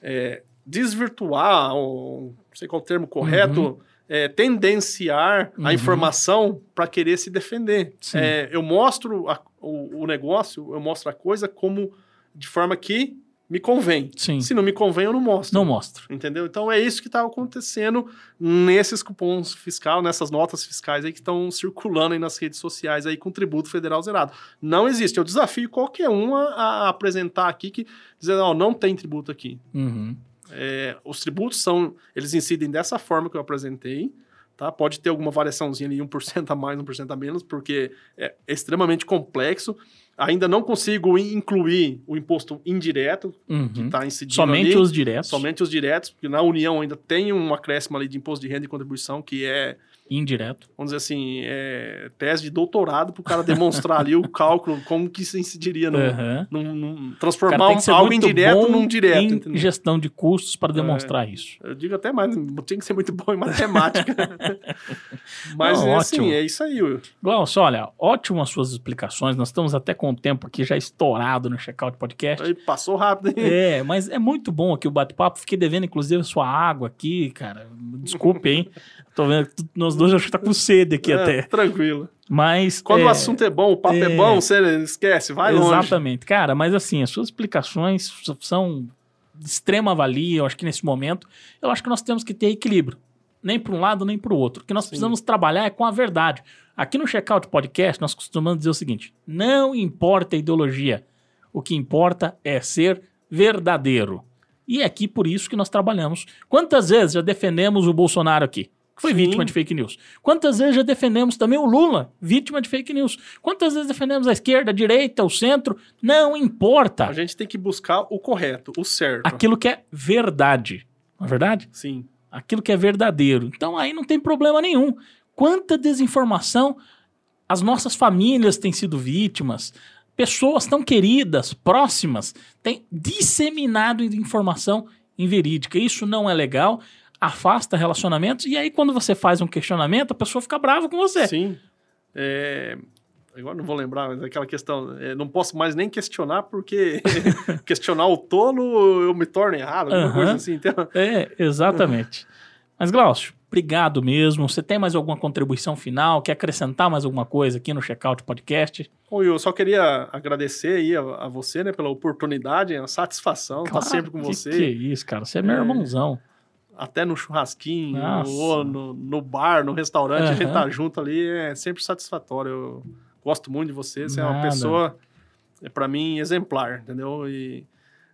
C: é, desvirtuar, ou não sei qual é o termo correto,
B: Uhum.
C: é, tendenciar
B: Uhum.
C: a informação para querer se defender. É, eu mostro a- o, o negócio, eu mostro a coisa como de forma que me convém.
B: Sim.
C: Se não me convém, eu não mostro.
B: Não mostro.
C: Entendeu? Então é isso que está acontecendo nesses cupons fiscais, nessas notas fiscais aí que estão circulando aí nas redes sociais aí com tributo federal zerado. Não existe. Eu desafio qualquer um a, a apresentar aqui que dizer, ó, não tem tributo aqui.
B: Uhum.
C: É, os tributos são, eles incidem dessa forma que eu apresentei, tá? Pode ter alguma variaçãozinha ali, 1% a mais, 1% a menos, porque é extremamente complexo. Ainda não consigo in- incluir o imposto indireto
B: Uhum.
C: que está incidindo
B: Somente
C: ali.
B: os diretos.
C: Somente os diretos, porque na União ainda tem um acréscimo ali de imposto de renda e contribuição, que é,
B: Indireto.
C: vamos dizer assim, é tese de doutorado para o cara demonstrar ali o cálculo, como que isso incidiria no,
B: Uhum.
C: num- num- transformar
B: ser
C: algo indireto num direto.
B: em
C: entendeu?
B: gestão de custos para demonstrar isso.
C: Eu digo até mais, tinha que ser muito bom em matemática. Mas
B: Não,
C: é assim, é isso aí. Will.
B: Glaucio, olha, ótimo as suas explicações. Nós estamos até com o tempo aqui já estourado no Checkout Podcast.
C: Aí passou rápido, hein?
B: É, mas é muito bom aqui o bate-papo. Fiquei devendo, inclusive, a sua água aqui, cara. Desculpe, hein? Tô vendo que nós dois acho que tá com sede aqui
C: É,
B: até.
C: Tranquilo.
B: Mas.
C: Quando
B: é,
C: o assunto é bom, o papo é,
B: é.
C: bom, você esquece, vai longe.
B: Exatamente. Cara, mas assim, as suas explicações são de extrema valia, eu acho que nesse momento, eu acho que nós temos que ter equilíbrio. Nem para um lado, nem para o outro. O que nós
C: Sim.
B: precisamos trabalhar é com a verdade. Aqui no Checkout Podcast, nós costumamos dizer o seguinte: não importa a ideologia. O que importa é ser verdadeiro. E é aqui por isso que nós trabalhamos. Quantas vezes já defendemos o Bolsonaro aqui? Que foi
C: Sim.
B: vítima de fake news. Quantas vezes já defendemos também o Lula, vítima de fake news? Quantas vezes defendemos a esquerda, a direita, o centro? Não importa.
C: A gente tem que buscar o correto, o certo.
B: Aquilo que é verdade. Não é verdade?
C: Sim.
B: Aquilo que é verdadeiro. Então aí não tem problema nenhum. Quanta desinformação as nossas famílias têm sido vítimas, pessoas tão queridas, próximas, têm disseminado informação inverídica. Isso não é legal, afasta relacionamentos, e aí quando você faz um questionamento, a pessoa fica brava com você.
C: Sim. É, Agora não vou lembrar, mas aquela questão. é, não posso mais nem questionar, porque questionar o tolo eu me torno errado, alguma
B: Aham.
C: coisa assim. Então,
B: É, exatamente. Mas, Glaucio, obrigado mesmo. Você tem mais alguma contribuição final? Quer acrescentar mais alguma coisa aqui no Checkout Podcast?
C: Bom, eu só queria agradecer aí a, a você, né, pela oportunidade, a satisfação, estar
B: Claro,
C: sempre com
B: que-
C: você.
B: Que isso, cara. Você é meu
C: É.
B: irmãozão.
C: Até no churrasquinho,
B: Nossa.
C: ou no, no bar, no restaurante, a gente tá junto ali, é sempre satisfatório. Eu gosto muito de você, você é uma
B: Nada.
C: pessoa, é, para mim, exemplar, entendeu? E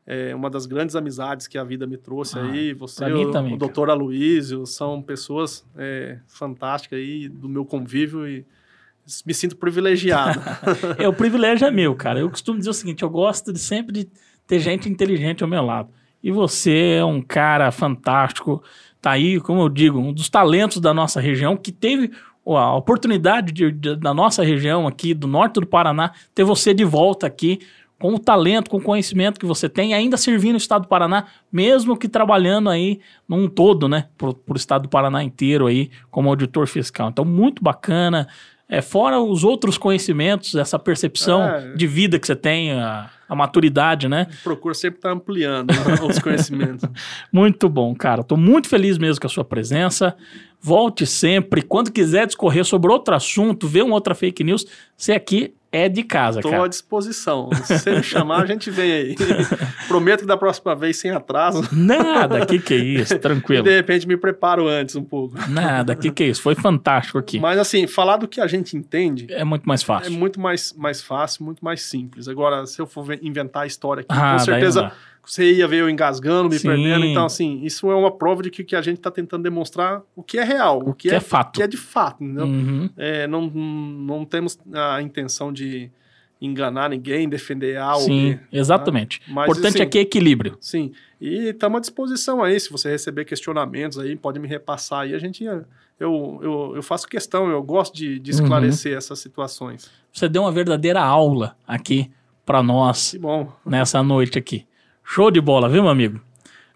C: é uma das grandes amizades que a vida me trouxe
B: Ah,
C: aí. Você, o,
B: também,
C: o doutor Aloysio, são pessoas é, fantásticas aí do meu convívio e me sinto privilegiado.
B: É, o privilégio é meu, cara. Eu costumo dizer o seguinte: eu gosto de sempre de ter gente inteligente ao meu lado. E você é um cara fantástico. Tá aí, como eu digo, um dos talentos da nossa região que teve a oportunidade de, de- da nossa região aqui, do norte do Paraná, ter você de volta aqui com o talento, com o conhecimento que você tem, ainda servindo o estado do Paraná, mesmo que trabalhando aí num todo, né, pro, pro estado do Paraná inteiro aí, como auditor fiscal. Então, muito bacana. É, fora os outros conhecimentos, essa percepção
C: É.
B: de vida que você tem, a, a maturidade, né?
C: Procuro sempre estar ampliando né, os conhecimentos.
B: Muito bom, cara. Tô muito feliz mesmo com a sua presença. Volte sempre. Quando quiser discorrer sobre outro assunto, ver uma outra fake news, você aqui é de casa,
C: Estou à
B: cara.
C: disposição. Se você me chamar, a gente vem aí. Prometo que da próxima vez, sem atraso.
B: Nada, que que é isso? Tranquilo.
C: de repente me preparo antes um pouco.
B: Nada, que que é isso? Foi fantástico aqui.
C: Mas assim, falar do que a gente entende
B: É muito mais
C: é
B: fácil.
C: muito mais, mais fácil, muito mais simples. Agora, se eu for ve- inventar a história aqui,
B: Ah,
C: com certeza. Você ia ver eu engasgando, me
B: Sim.
C: perdendo. Então, assim, isso é uma prova de que, que a gente está tentando demonstrar o que é real, o que,
B: que é fato.
C: o que é de fato. Entendeu?
B: Uhum.
C: É, não, não temos a intenção de enganar ninguém, defender A ou
B: Sim,
C: B.
B: exatamente.
C: Mas,
B: Importante
C: assim,
B: aqui é equilíbrio.
C: Sim, e estamos à disposição aí. Se você receber questionamentos aí, pode me repassar aí. A gente, eu, eu, eu faço questão, eu gosto de, de
B: Uhum.
C: esclarecer essas situações.
B: Você deu uma verdadeira aula aqui pra nós nessa noite aqui. Show de bola, viu, meu amigo?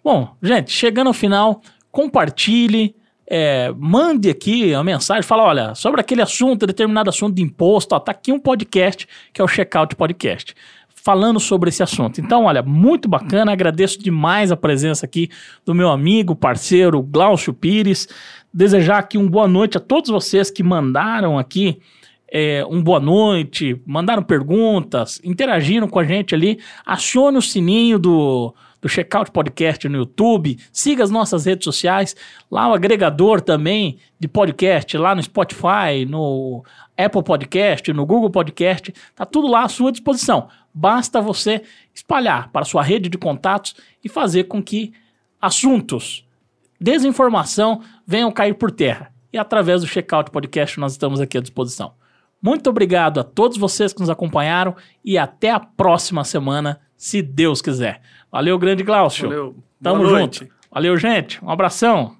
B: Bom, gente, chegando ao final, compartilhe, é, mande aqui uma mensagem, fala, olha, sobre aquele assunto, determinado assunto de imposto, ó, tá aqui um podcast, que é o Checkout Podcast, falando sobre esse assunto. Então, olha, muito bacana, agradeço demais a presença aqui do meu amigo, parceiro, Glaucio Pires, desejar aqui uma boa noite a todos vocês que mandaram aqui é, um boa noite, mandaram perguntas, interagiram com a gente ali. Acione o sininho do, do Checkout Podcast no YouTube, siga as nossas redes sociais, lá o agregador também de podcast, lá no Spotify, no Apple Podcast, no Google Podcast, tá tudo lá à sua disposição. Basta você espalhar para a sua rede de contatos e fazer com que assuntos desinformação venham cair por terra. E através do Checkout Podcast nós estamos aqui à disposição. Muito obrigado a todos vocês que nos acompanharam e até a próxima semana, se Deus quiser. Valeu, grande Glaucio.
C: Valeu.
B: Tamo
C: Boa
B: junto.
C: noite.
B: Valeu, gente. Um abração.